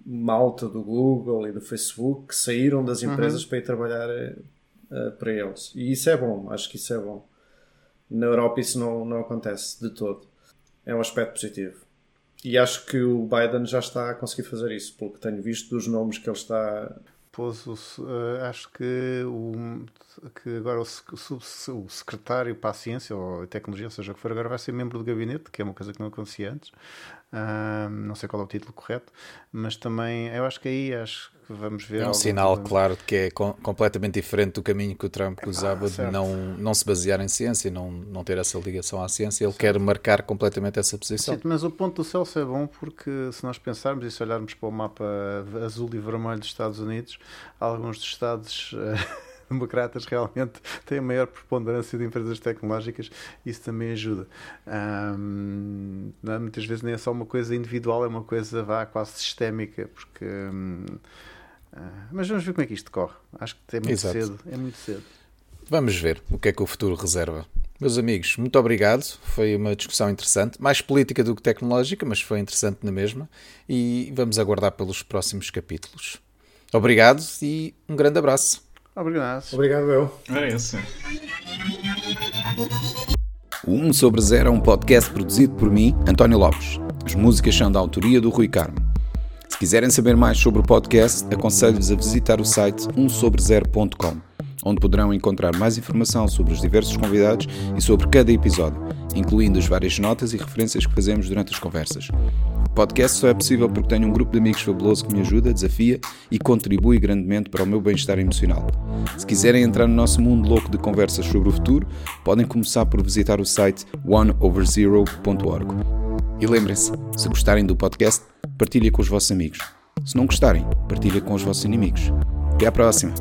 malta do Google e do Facebook que saíram das uhum. empresas uhum. para ir trabalhar para eles. E isso é bom, acho que isso é bom. Na Europa isso não, não acontece de todo. É um aspecto positivo. E acho que o Biden já está a conseguir fazer isso, pelo que tenho visto dos nomes que ele está. Pôs o, uh, acho que, o, que agora o, o, secretário para a ciência ou a tecnologia, seja o que for, agora vai ser membro do gabinete, que é uma coisa que não acontecia antes. Uh, não sei qual é o título correto, mas também eu acho que aí acho que vamos ver. É um sinal claro de que é com, completamente diferente do caminho que o Trump é, usava de não, não se basear em ciência, não, não ter essa ligação à ciência. Ele certo. quer marcar completamente essa posição. Sim, mas o ponto do Celso é bom porque se nós pensarmos e se olharmos para o mapa azul e vermelho dos Estados Unidos, alguns dos estados. Democratas realmente têm a maior preponderância de empresas tecnológicas, isso também ajuda. Um, é? muitas vezes nem é só uma coisa individual, é uma coisa vá, quase sistémica, porque. Um, uh, ah, mas vamos ver como é que isto corre. Acho que é muito Exato. cedo. É muito cedo. Vamos ver o que é que o futuro reserva. Meus amigos, muito obrigado. Foi uma discussão interessante, mais política do que tecnológica, mas foi interessante na mesma. E vamos aguardar pelos próximos capítulos. Obrigado e um grande abraço. Obrigado. Obrigado, eu. É isso. O 1 sobre 0 é um podcast produzido por mim, António Lopes. As músicas são da autoria do Rui Carmo. Se quiserem saber mais sobre o podcast, aconselho-vos a visitar o site 1sobre0.com, onde poderão encontrar mais informação sobre os diversos convidados e sobre cada episódio, incluindo as várias notas e referências que fazemos durante as conversas podcast só é possível porque tenho um grupo de amigos fabuloso que me ajuda, desafia e contribui grandemente para o meu bem-estar emocional. Se quiserem entrar no nosso mundo louco de conversas sobre o futuro, podem começar por visitar o site oneoverzero.org. E lembrem-se, se gostarem do podcast, partilhem com os vossos amigos. Se não gostarem, partilhem com os vossos inimigos. Até à próxima!